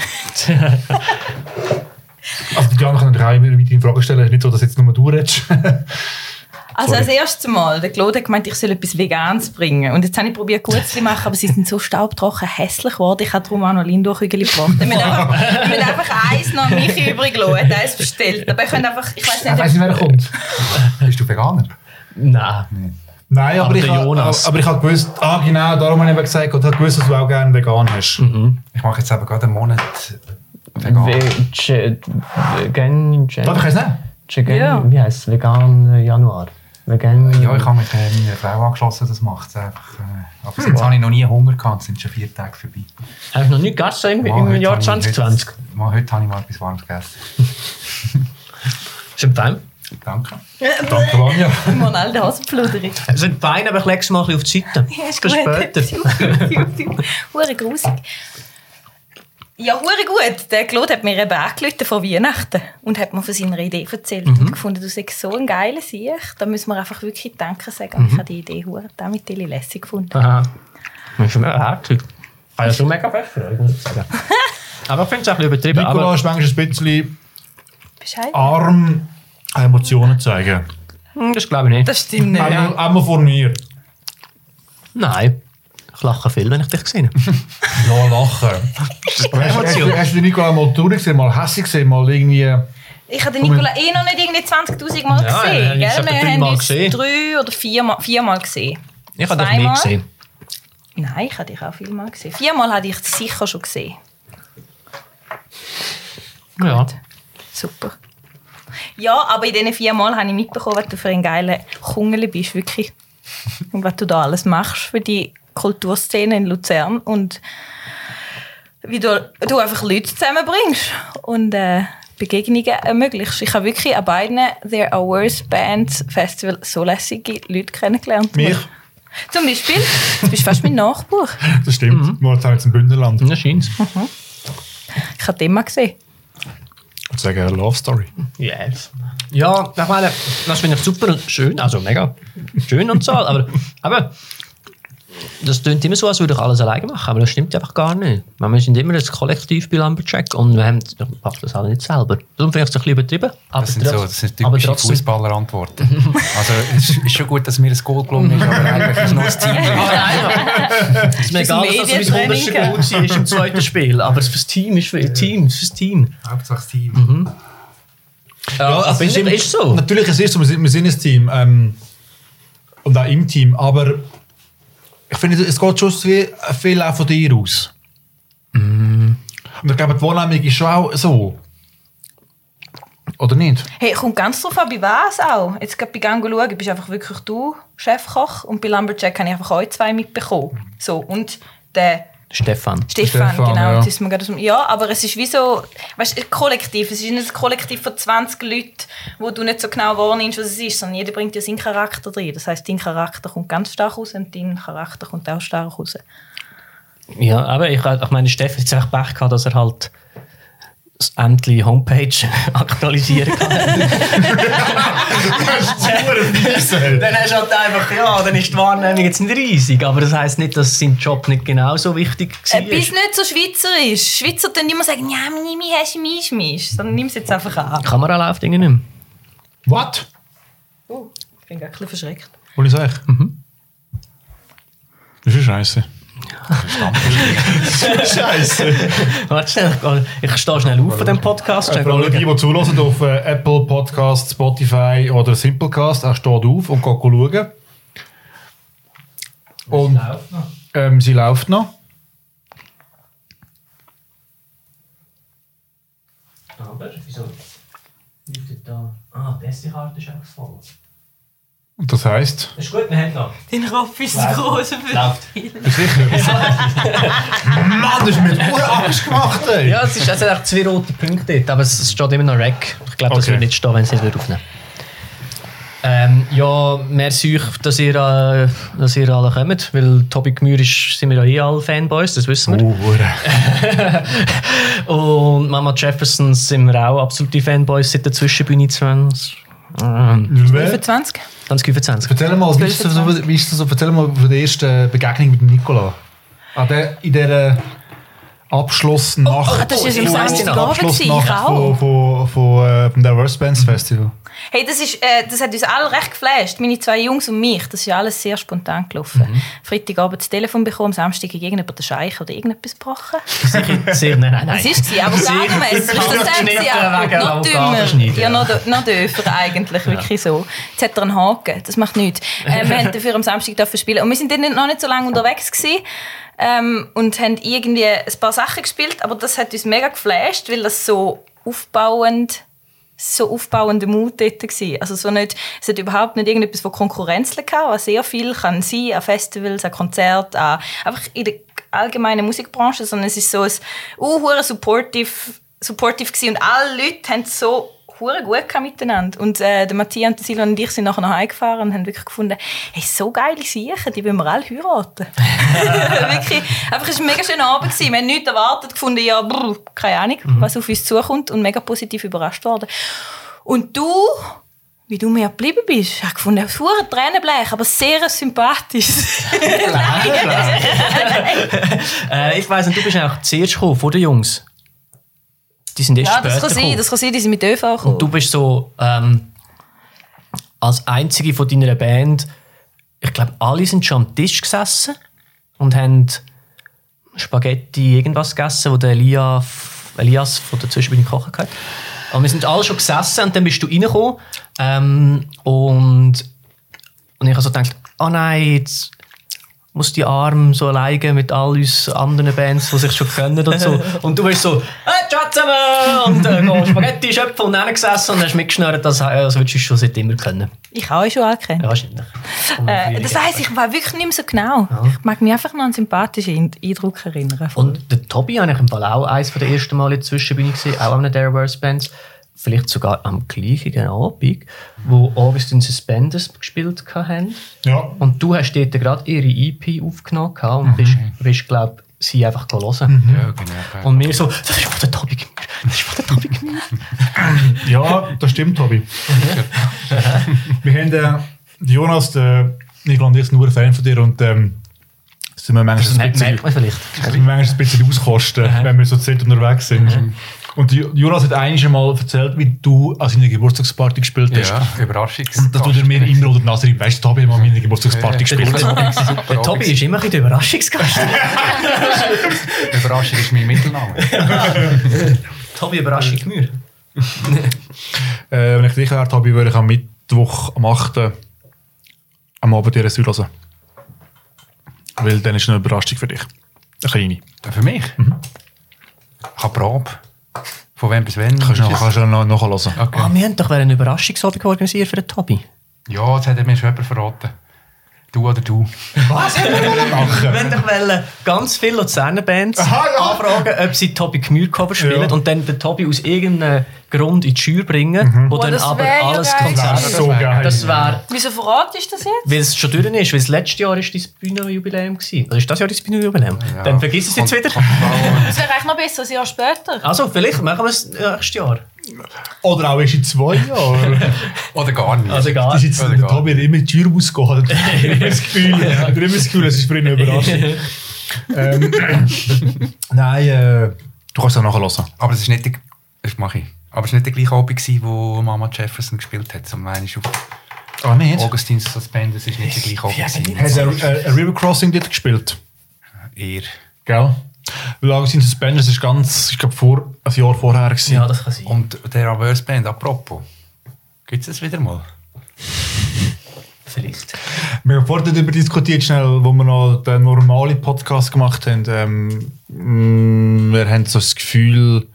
Also die anderen können auch immer weiter Fragen stellen. Es ist nicht so, dass jetzt nur du redest. [LAUGHS] Also als erstes Mal, der Claude hat gemeint, ich soll etwas Veganes bringen. Und jetzt habe ich probiert, Gutzli zu machen, aber sie sind so staubtrocken, hässlich geworden. Ich habe darum auch noch Lindor-Kügel gebracht. Wir müssen einfach, einfach eins noch an mich übrig lassen. Hat eins bestellt. Aber ich könnte einfach, ich weiß Ich nicht, weiß nicht, wer kommt. Bist du Veganer? Nein. Nein, aber, Aber ich, Jonas. aber ich habe gewusst, ah genau, darum habe ich eben gesagt, ich habe gewusst, dass du auch gerne vegan hast. Ich mache jetzt eben gerade einen Monat vegan. Vegan... Darf ich es nicht? Vegan, Ja. Wie heißt es? Vegan Januar. Vegan. Ja, ich habe mich äh, meiner Frau angeschlossen, das macht es einfach. Äh, aber jetzt habe ich noch nie Hunger gehabt, es sind schon vier Tage vorbei. Habe ich noch nicht gegessen im, Mal, im Jahr habe ich- 2020. Heute, mal, heute habe ich mal etwas Warmes gegessen. Sind fein. Danke. Danke, Vanja. [LAUGHS] mal all die Hasenpluderig. Sind fein, aber ich lege es mal auf die Seite. ist Für gut. später. [LAUGHS] Hure grusig. Ja, hure gut. Der Claude hat mir eben angerufen vor Weihnachten und hat mir von seiner Idee erzählt Mhm. und gefunden, du seist so ein geiler Sieg. Da müssen wir einfach wirklich Danke sagen. Mhm. Ich habe die Idee hure damit die lässig gefunden. Aha. Das ist mir herzig. Ich habe ja so mega euch, muss ich sagen. [LAUGHS] Aber ich finde es auch ein bisschen übertrieben. Nicola Aber ist manchmal ein bisschen Bescheid? arm, Emotionen zeigen. Hm, das glaube ich nicht. Das stimmt nicht. Einmal, einmal vor mir. Nein. Ich lache viel, wenn ich dich sehe. [LAUGHS] Ja, lachen. hast, hast, Emotion. hast du die Nicola mal traurig gesehen, mal hässlich gesehen, mal irgendwie... Ich habe den Nicola eh noch nicht irgendwie 20'000 Mal Ja, gesehen. ich habe gell? Wir haben uns gesehen. drei oder viermal, viermal gesehen. Ich habe dich nie gesehen. Nein, ich habe dich auch viermal gesehen. Viermal habe ich dich sicher schon gesehen. Ja. Super. Ja, aber in diesen vier Mal habe ich mitbekommen, was du für ein geiler Kungeli bist, wirklich. Und was du da alles machst für die Kulturszene in Luzern und wie du, du einfach Leute zusammenbringst und äh, Begegnungen ermöglichst. Ich habe wirklich an beiden There Are Worse Bands Festival so lässige Leute kennengelernt. Mich? Zum Beispiel, du bist fast mein Nachbar. [LAUGHS] Das stimmt. Wir sind jetzt im Bündnerland. Das scheint Ich habe den mal gesehen. Ich sage eine Love Story. Yes. Ja, ich meine, das finde ich super schön, also mega schön und so, aber, aber das klingt immer so, als würde ich alles alleine machen, aber das stimmt einfach gar nicht. Wir sind immer ein Kollektiv bei Lumberjack und wir haben, ich mache das alle nicht selber. Darum finde ich es ein bisschen übertrieben. Aber Das sind, so, das sind typische trotzdem- Fußballer-Antworten. also, es ist, ist schon gut, dass mir ein Goal gelungen ist, aber eigentlich ist nur das Team. [LAUGHS] Es ist mir Das egal, dass das mein Medientraining, hundertste Goal war ist im zweiten Spiel, aber fürs Team ist für Team, ist fürs Team. Hauptsache das Team. Ja, also es ist so. Natürlich, es ist so, wir sind, wir sind ein Team. Ähm, und auch im Team. Aber ich finde, es geht schon viel, viel auch von dir aus. Mm. Und ich glaube, die Wahrnehmung ist schon auch so. Oder nicht? Hey, kommt ganz drauf an, bei was auch. Jetzt gerade bei Gang schauen, bist einfach wirklich du Chefkoch und bei Lumberjack habe ich einfach euch zwei mitbekommen. So, und der Stefan. Stefan, Stefan, genau. ja. Das ist mir gerade ja, aber es ist wie so, weißt du, ein Kollektiv. Es ist nicht ein Kollektiv von 20 Leuten, wo du nicht so genau wahrnimmst, was es ist, sondern jeder bringt ja seinen Charakter drin. Das heißt, dein Charakter kommt ganz stark raus und dein Charakter kommt auch stark raus. Ja, aber ich, ich meine, Stefan hat jetzt einfach Pech gehabt, dass er halt endlich Homepage [LAUGHS] aktualisieren kann. dann hast du halt einfach, ja, dann ist die Wahrnehmung jetzt nicht riesig, aber das heisst nicht, dass sein Job nicht genauso wichtig war. Äh, bist nicht so schweizerisch. Schweizer dann immer sagen, ja, nimm mich, hast du mich, mich. Sondern nimm es jetzt einfach an. Kamera läuft irgendwie nicht mehr. Was? Oh, ich bin gerade ein bisschen verschreckt. Und ich sage, Das ist scheiße. Scheiße. Warte schnell, ich stehe schnell auf von dem Podcast. Für alle die, schauen. die zulassen auf äh, Apple Podcast, Spotify oder Simplecast, er steht auf und geht schauen. Und ähm, sie läuft noch. Aber, wieso? Leuchtet da. Ah, die SD-Karte ist einfach voll. Und das heisst, Das ist gut, wir haben noch. Dein Kopf ist zu Läuft. groß für Läuft. Mann, das ist mir pure Angst gemacht, ey. Ja, es, ist, es hat echt zwei rote Punkte dort, aber es steht immer noch Rack. Ich glaube, das Okay. würde nicht stehen, wenn sie es nicht aufnehmen ähm, Ja, merci euch, dass ihr, äh, dass ihr alle kommt, weil Tobi Gmür ist, sind wir ja eh alle Fanboys, das wissen wir. Oh. [LAUGHS] Und Mama Jeffersons sind wir auch absolute Fanboys seit der Zwischenbühne 20. Ähm, 25? 2025. Erzähl mal, wie ist das so, wie ist das so, erzähl mal von der ersten Begegnung mit Nikola. An der, in dieser Abschlussnacht. oh, das ist am von- Samstagabend Abschlussnacht gewesen, ich auch. von, von, von, vom Diverse Bands Festival. Hey, das, ist, äh, das hat uns alle recht geflasht. Meine zwei Jungs und mich. Das ist alles sehr spontan gelaufen. Freitagabend das Telefon bekommen, am Samstag hat irgendjemand den Scheich oder irgendetwas gebrochen. Sicher, sehr, nein, nein, nein. Was ist es? Avocadomesser ist das geschnitten Ja, noch dümmer. Ja, noch, noch döfer eigentlich, wirklich so. Jetzt hat er einen Haken, das macht nichts. Äh, wir haben dafür am Samstag dürfen spielen. Und wir sind dann noch nicht so lange unterwegs gewesen. Ähm, und haben irgendwie ein paar Sachen gespielt, aber das hat uns mega geflasht, weil das so aufbauend so aufbauender Mut dort war. Also so nicht, es hat überhaupt nicht irgendetwas von Konkurrenz gehabt, was sehr viel kann sein an Festivals, an Konzerten, an, einfach in der allgemeinen Musikbranche, sondern es ist so ein uh, supportive, supportive gewesen. und alle Leute haben so hure gut miteinander. Und äh, der Matthias und der Silvan und ich sind nachher nach Hause gefahren und haben wirklich gefunden, hey, so geile Siechen, die wollen wir alle heiraten. [LAUGHS] wirklich, einfach, es war ein mega schöner Abend. Gewesen. Wir haben nichts erwartet, gefunden, ja, brr, keine Ahnung, was auf uns zukommt und mega positiv überrascht worden. Und du, wie du mir geblieben bist, ich habe gefunden, ein hure Tränenblech, aber sehr sympathisch. [LAUGHS] [LAUGHS] Äh, ich weiss nicht, du bist auch zuerst gekommen, vor den Jungs. Die sind erst ja, später das kann sein, das kann sein, die sind mit ÖV gekommen. Und du bist so ähm, als einzige von deiner Band, ich glaube, alle sind schon am Tisch gesessen und haben Spaghetti irgendwas gegessen, wo der Elia, Elias von der Zwischenbühne gekocht hat. Aber wir sind alle schon gesessen und dann bist du reingekommen ähm, und, und ich habe so gedacht, oh nein, jetzt muss die Arm so alleine mit all uns anderen Bands, die sich schon kennen und so. [LAUGHS] Und du bist so, hey, zusammen! Und äh, gehst Spaghetti schöpfen und dann gesessen und hast mitgeschnürt, als, als würdest du schon seit immer kennen. ich habe euch schon alle kennen. Ja, wahrscheinlich. Äh, das heisst, ich weiß wirklich nicht mehr so genau. Ich mag mich einfach noch an einen sympathischen Eindruck erinnern. Und der Tobi habe ich im Fall auch eines der ersten Mal in der Zwischenbühne gesehen, auch an einer der Worst Bands. Vielleicht sogar am gleichen Abend, wo Augustin Suspenders gespielt haben. Ja. Und du hast dort gerade ihre EP aufgenommen und bist, bist glaube sie einfach hören. Ja, genau. Und mir so, das ist von der Tobi Gmür. Das ist von der Tobi Gmür. [LAUGHS] Ja, das stimmt, Tobi. [LAUGHS] wir haben äh, Jonas, der Nikola und ich sind nur ein Fan von dir und ähm, sind wir manchmal ein Merkt bisschen, merkt man vielleicht. sind wir manchmal ein bisschen auskosten, wenn wir so zu unterwegs sind. Und Jo- Jonas hat einiges mal erzählt, wie du an seiner Geburtstagsparty gespielt hast. Ja, Überraschungs. Das tut er mir immer unter die Nase rein. Weißt du, Tobi hat mal meine Geburtstagsparty gespielt. Der Tobi ist immer ein bisschen der Überraschungsgast. [LAUGHS] Überraschung ist mein Mittelname. [LAUGHS] Tobi Überraschung Gmür. [LAUGHS] Äh, wenn ich dich wäre, Tobi, würde ich am Mittwoch am 8. am Abend dir hören. Weil dann ist eine Überraschung für dich. Eine kleine. Für mich? Ich habe Probe. Von wem bis wann? Kannst du noch, kannst du noch nachhören. Okay. Ah, wir haben doch eine Überraschungsabend organisiert für den Tobi. Ja, das hat er mir schon jemand verraten. Du oder du. Was? Wir wollen doch wollen ganz viele Luzerner Bands anfragen, ob sie Tobi Gmür Cover spielen Ja. und dann den Tobi aus irgendeinem Grund in die Schür bringen, wo Oh, dann aber wär ja alles. Konzert Das wär so geil. Das wäre, Wieso verratest du das jetzt? weil es schon durch ist, weil das letzte Jahr ist dein Bühnenjubiläum gewesen. Oder ist das Jahr dein Bühnenjubiläum? Dann vergiss es jetzt wieder. Das wäre eigentlich noch besser, ein Jahr später. Also, vielleicht machen wir es nächstes Jahr. Oder auch erst in zwei Jahren. [LAUGHS] Oder gar nicht. Also gar Das ist jetzt der Tobi hat immer die Tür [LAUGHS] immer das Gefühl, hat immer das Gefühl, es ist für ihn eine Überraschung. ähm, [LAUGHS] nein, äh, du kannst es auch nachhören. Aber es ist nicht der, das mache ich. Aber es war nicht der gleiche Abend, gewesen, wo Mama Jefferson gespielt hat. Zum einen auf Ah, nicht? Augustine Suspend, das ist nicht der gleiche Abend. Hat er äh, ein River Crossing dort gespielt? Eher. Gell? Weil Augustin Suspenders ist ganz, ich glaube, vor, ein Jahr vorher gewesen. Ja, das kann sein. Und der Averse Band, apropos. Gibt es das wieder mal? Vielleicht. Wir haben vorhin darüber diskutiert, schnell, wo wir noch den normalen Podcast gemacht haben. Ähm, mm, wir haben so das Gefühl,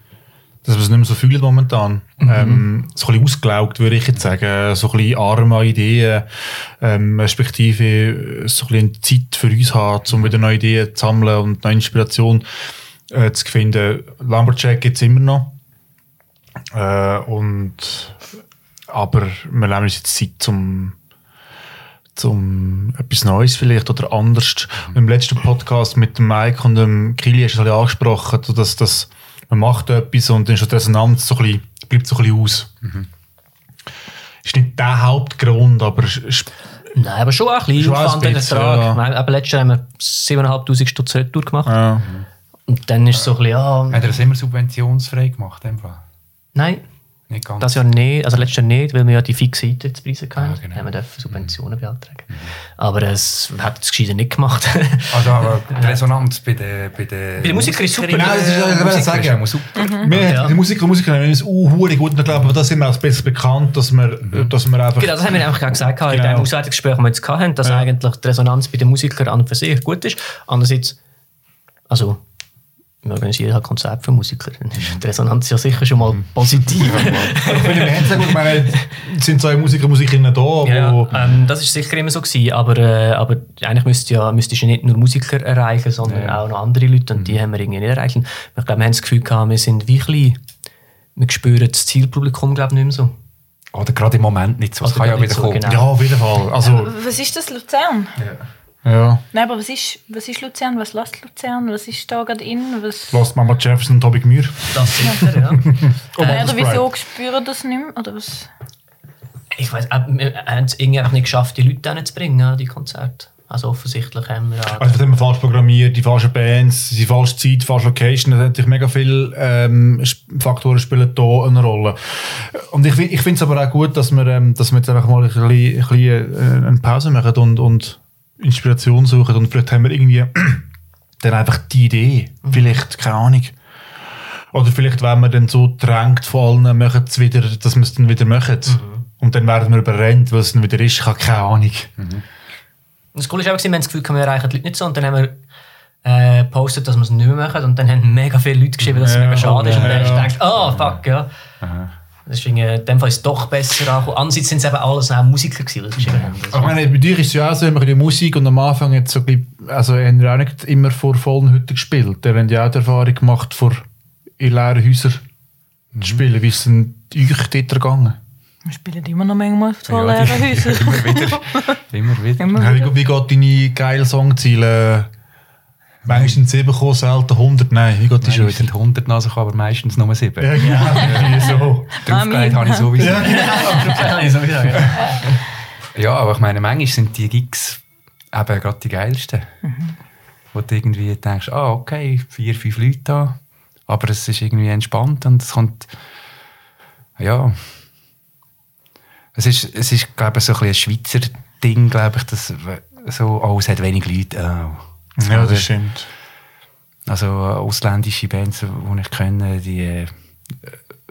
dass es nicht mehr so fühlen momentan. Ähm, so ein bisschen ausgelaugt, würde ich jetzt sagen. So ein bisschen arme Ideen, ähm, respektive so ein bisschen Zeit für uns haben, um wieder neue Ideen zu sammeln und neue Inspiration äh, zu finden. Lumberjack gibt es immer noch. Äh, und, aber wir nehmen uns jetzt Zeit, zum zum etwas Neues vielleicht oder anders. Im letzten Podcast mit dem Mike und dem Kili hast du es angesprochen, dass, dass man macht etwas und dann ist die Resonanz so ein bisschen, bleibt so ein bisschen aus. Ist nicht der Hauptgrund, aber es ist, Nein, aber schon ein bisschen Schon ein bisschen, Ertrag. ja. Nein, Aber letztes Jahr haben wir 7'500 Stutz Retour gemacht. ja. Und dann ist es so ein bisschen, ja, Hat er das immer subventionsfrei gemacht? in dem Fall? nein, Nicht ganz. das Jahr nicht, also letztes Jahr nicht, weil wir ja die fixe Eintrittspreise hatten. Ja, genau. Haben wir dürfen Subventionen beantragen. Aber es hat es gescheiter nicht gemacht. [LAUGHS] Also, aber die Resonanz bei den bei den Bei den Musikern ist super. Genau, das ist- ich wollte sagen. ist immer super. Wir, Ja. Die Musiker und Musiker haben uns uh, hure gut und ich glaube, aber das sind wir als besser bekannt, dass wir, dass wir einfach... Genau, das haben wir einfach gerade gesagt in Genau. dem Auswertungsgespräch, das wir jetzt hatten, dass Ja. eigentlich die Resonanz bei den Musikern an und für sich gut ist. Andererseits, also, wir organisieren halt Konzerte für Musiker, dann ist die Resonanz ja sicher schon mal positiv. Ich finde, wir haben ja gut, ich meine, sind zwei Musiker und Musikerinnen da, wo... Ja, ähm, das ist sicher immer so gewesen, aber, äh, aber eigentlich müsste ja, müsstest du nicht nur Musiker erreichen, sondern auch noch andere Leute und die haben wir irgendwie nicht erreicht. Ich glaube, wir haben das Gefühl gehabt, wir sind wie ein bisschen, wir spüren das Zielpublikum glaube ich nicht mehr so. Oder gerade im Moment nicht so. Das Oder kann ja wieder so, kommen. genau. ja, auf jeden Fall. Also, Was ist das, Luzern? ja. Nein, aber was ist, was ist Luzern? Was lässt Luzern? Was ist da gerade in? Was... Lasst Mama Jefferson und Tobi Gmür. Das sicher, ja. [LAUGHS] Oh, Äh, oder wieso spüren das nicht mehr? Oder was? Ich weiß, wir haben es irgendwie einfach nicht geschafft, die Leute hinzubringen, an die Konzerte. Also offensichtlich haben wir auch... Also das haben wir falsch programmiert, die falschen Bands, die falsche Zeit, die falsche Location, da natürlich mega viele ähm, Faktoren spielen da eine Rolle. Und ich, ich finde es aber auch gut, dass wir, ähm, dass wir jetzt einfach mal ein bisschen, ein bisschen äh, eine Pause machen und, und Inspiration suchen und vielleicht haben wir irgendwie [CLEARS THROAT] dann einfach die Idee, vielleicht, keine Ahnung. Oder vielleicht, wenn man dann so drängt von allen, machen es wieder, dass wir es dann wieder machen. Und dann werden wir überrennt, weil es dann wieder ist, ich habe keine Ahnung. Und das Coole ist auch, wir haben das Gefühl, wir erreichen die Leute nicht so. Und dann haben wir äh, gepostet, dass wir es nicht mehr machen. Und dann haben mega viele Leute geschrieben, dass es Ja, mega schade ist. Und ja, dann du ja. gedacht, ah, fuck, ja. Das ist in dem Fall ist es doch besser angekommen. Andererseits sind es eben alles auch Musiker gewesen, die das geschrieben haben. Ich meine, bei dir ist es ja auch so, immer die Musik und am Anfang jetzt so, ein bisschen- also haben wir auch nicht immer vor vollen Hütten gespielt. Ihr habt ja auch die Erfahrung gemacht, vor in leeren Häusern zu spielen. Wie ist denn euch dort gegangen? Wir spielen immer noch manchmal vor Ja, leeren die- [LAUGHS] Häusern. Immer wieder. Immer [LAUGHS] wieder. Immer Ja, wieder. Wie, wie geht deine geile Songziele? Sind 7 gekommen, selten 100. Nein, wie geht die schon Manchmal sind wieder? 100 Nase, aber meistens nur 7. Ja, genau. [LAUGHS] irgendwie so. Draufgelegt habe ich sowieso. Ja, genau. [LAUGHS] Sowieso, ja. Ja, aber ich meine, manchmal sind die Gigs eben gerade die geilsten. Wo du irgendwie denkst, ah, okay, vier, fünf Leute da. Aber es ist irgendwie entspannt und es kommt, ja. Es ist, es ist glaube ich, so ein, bisschen ein Schweizer Ding, glaube ich, dass so, oh, es hat wenig Leute. Oh. Ja, das stimmt. Also äh, ausländische Bands, die ich kenne, die äh,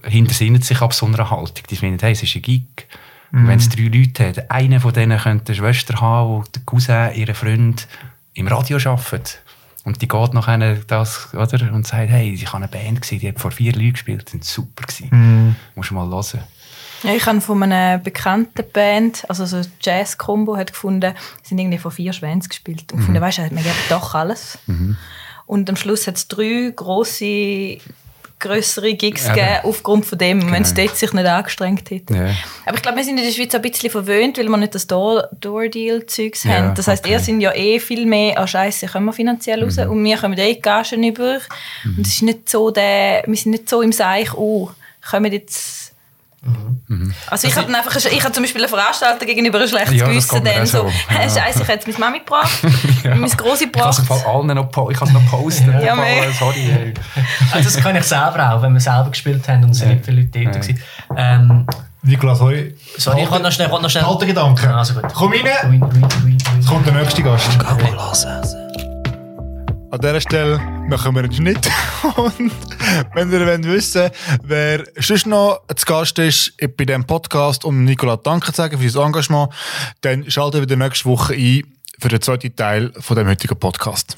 hintersinnen sich ab so einer Haltung. Die finden, hey, es ist ein Gig. Und wenn es drei Leute hat, einer von denen könnte eine Schwester haben, wo der Cousin, ihr Freund im Radio arbeitet. Und die geht nachher das, oder? Und sagt, hey, ich habe eine Band gesehen, die hat vor vier Leuten gespielt, die sind super gewesen. Mhm. Musst du mal hören. Ja, ich habe von einer bekannten Band, also so Jazz-Combo, hat gefunden, sind irgendwie vor vier Schwänzen gespielt. Und gefunden, weißt du, man gibt doch alles. Und am Schluss hat es drei grosse, größere Gigs Ja. gegeben, aufgrund von dem, wenn es Genau. dort sich nicht angestrengt hätte. Ja. Aber ich glaube, wir sind in der Schweiz ein bisschen verwöhnt, weil wir nicht das Door- Door-Deal-Zeugs Ja, haben. Das heisst, okay. ihr sind ja eh viel mehr an Scheiße, können wir finanziell raus. Und wir kommen eh Gagen über. Und es ist nicht so der, wir sind nicht so im Seich, oh, kommen jetzt... Also ich habe dann einfach, ich habe zum Beispiel einen Veranstalter gegenüber ein schlechtes Ja, Gewissen, dann so, [LAUGHS] Ja. Scheiße, ich habe jetzt meine Mami gebracht, [LAUGHS] [LAUGHS] meine Ich kann es im gebracht. Fall allen noch, ich kann es noch posten. Ja, meh. Sorry. Hey. Also das kann ich selber auch, wenn wir selber gespielt haben und es sind nicht viele Leute dort. gewesen. Ähm, Nikolas, hoi. sorry, ich kann noch schnell... noch schnell Halte Gedanken. Ah, also gut. Komm rein. Ruin, ruin, ruin, ruin. Jetzt kommt der nächste Gast. Okay. An dieser Stelle machen wir einen Schnitt. [LAUGHS] Und wenn ihr wollt wissen wer sonst noch zu Gast ist bei diesem Podcast, um Nicola Danke zu sagen für sein Engagement, dann schaltet wieder nächste Woche ein für den zweiten Teil von dem heutigen Podcast.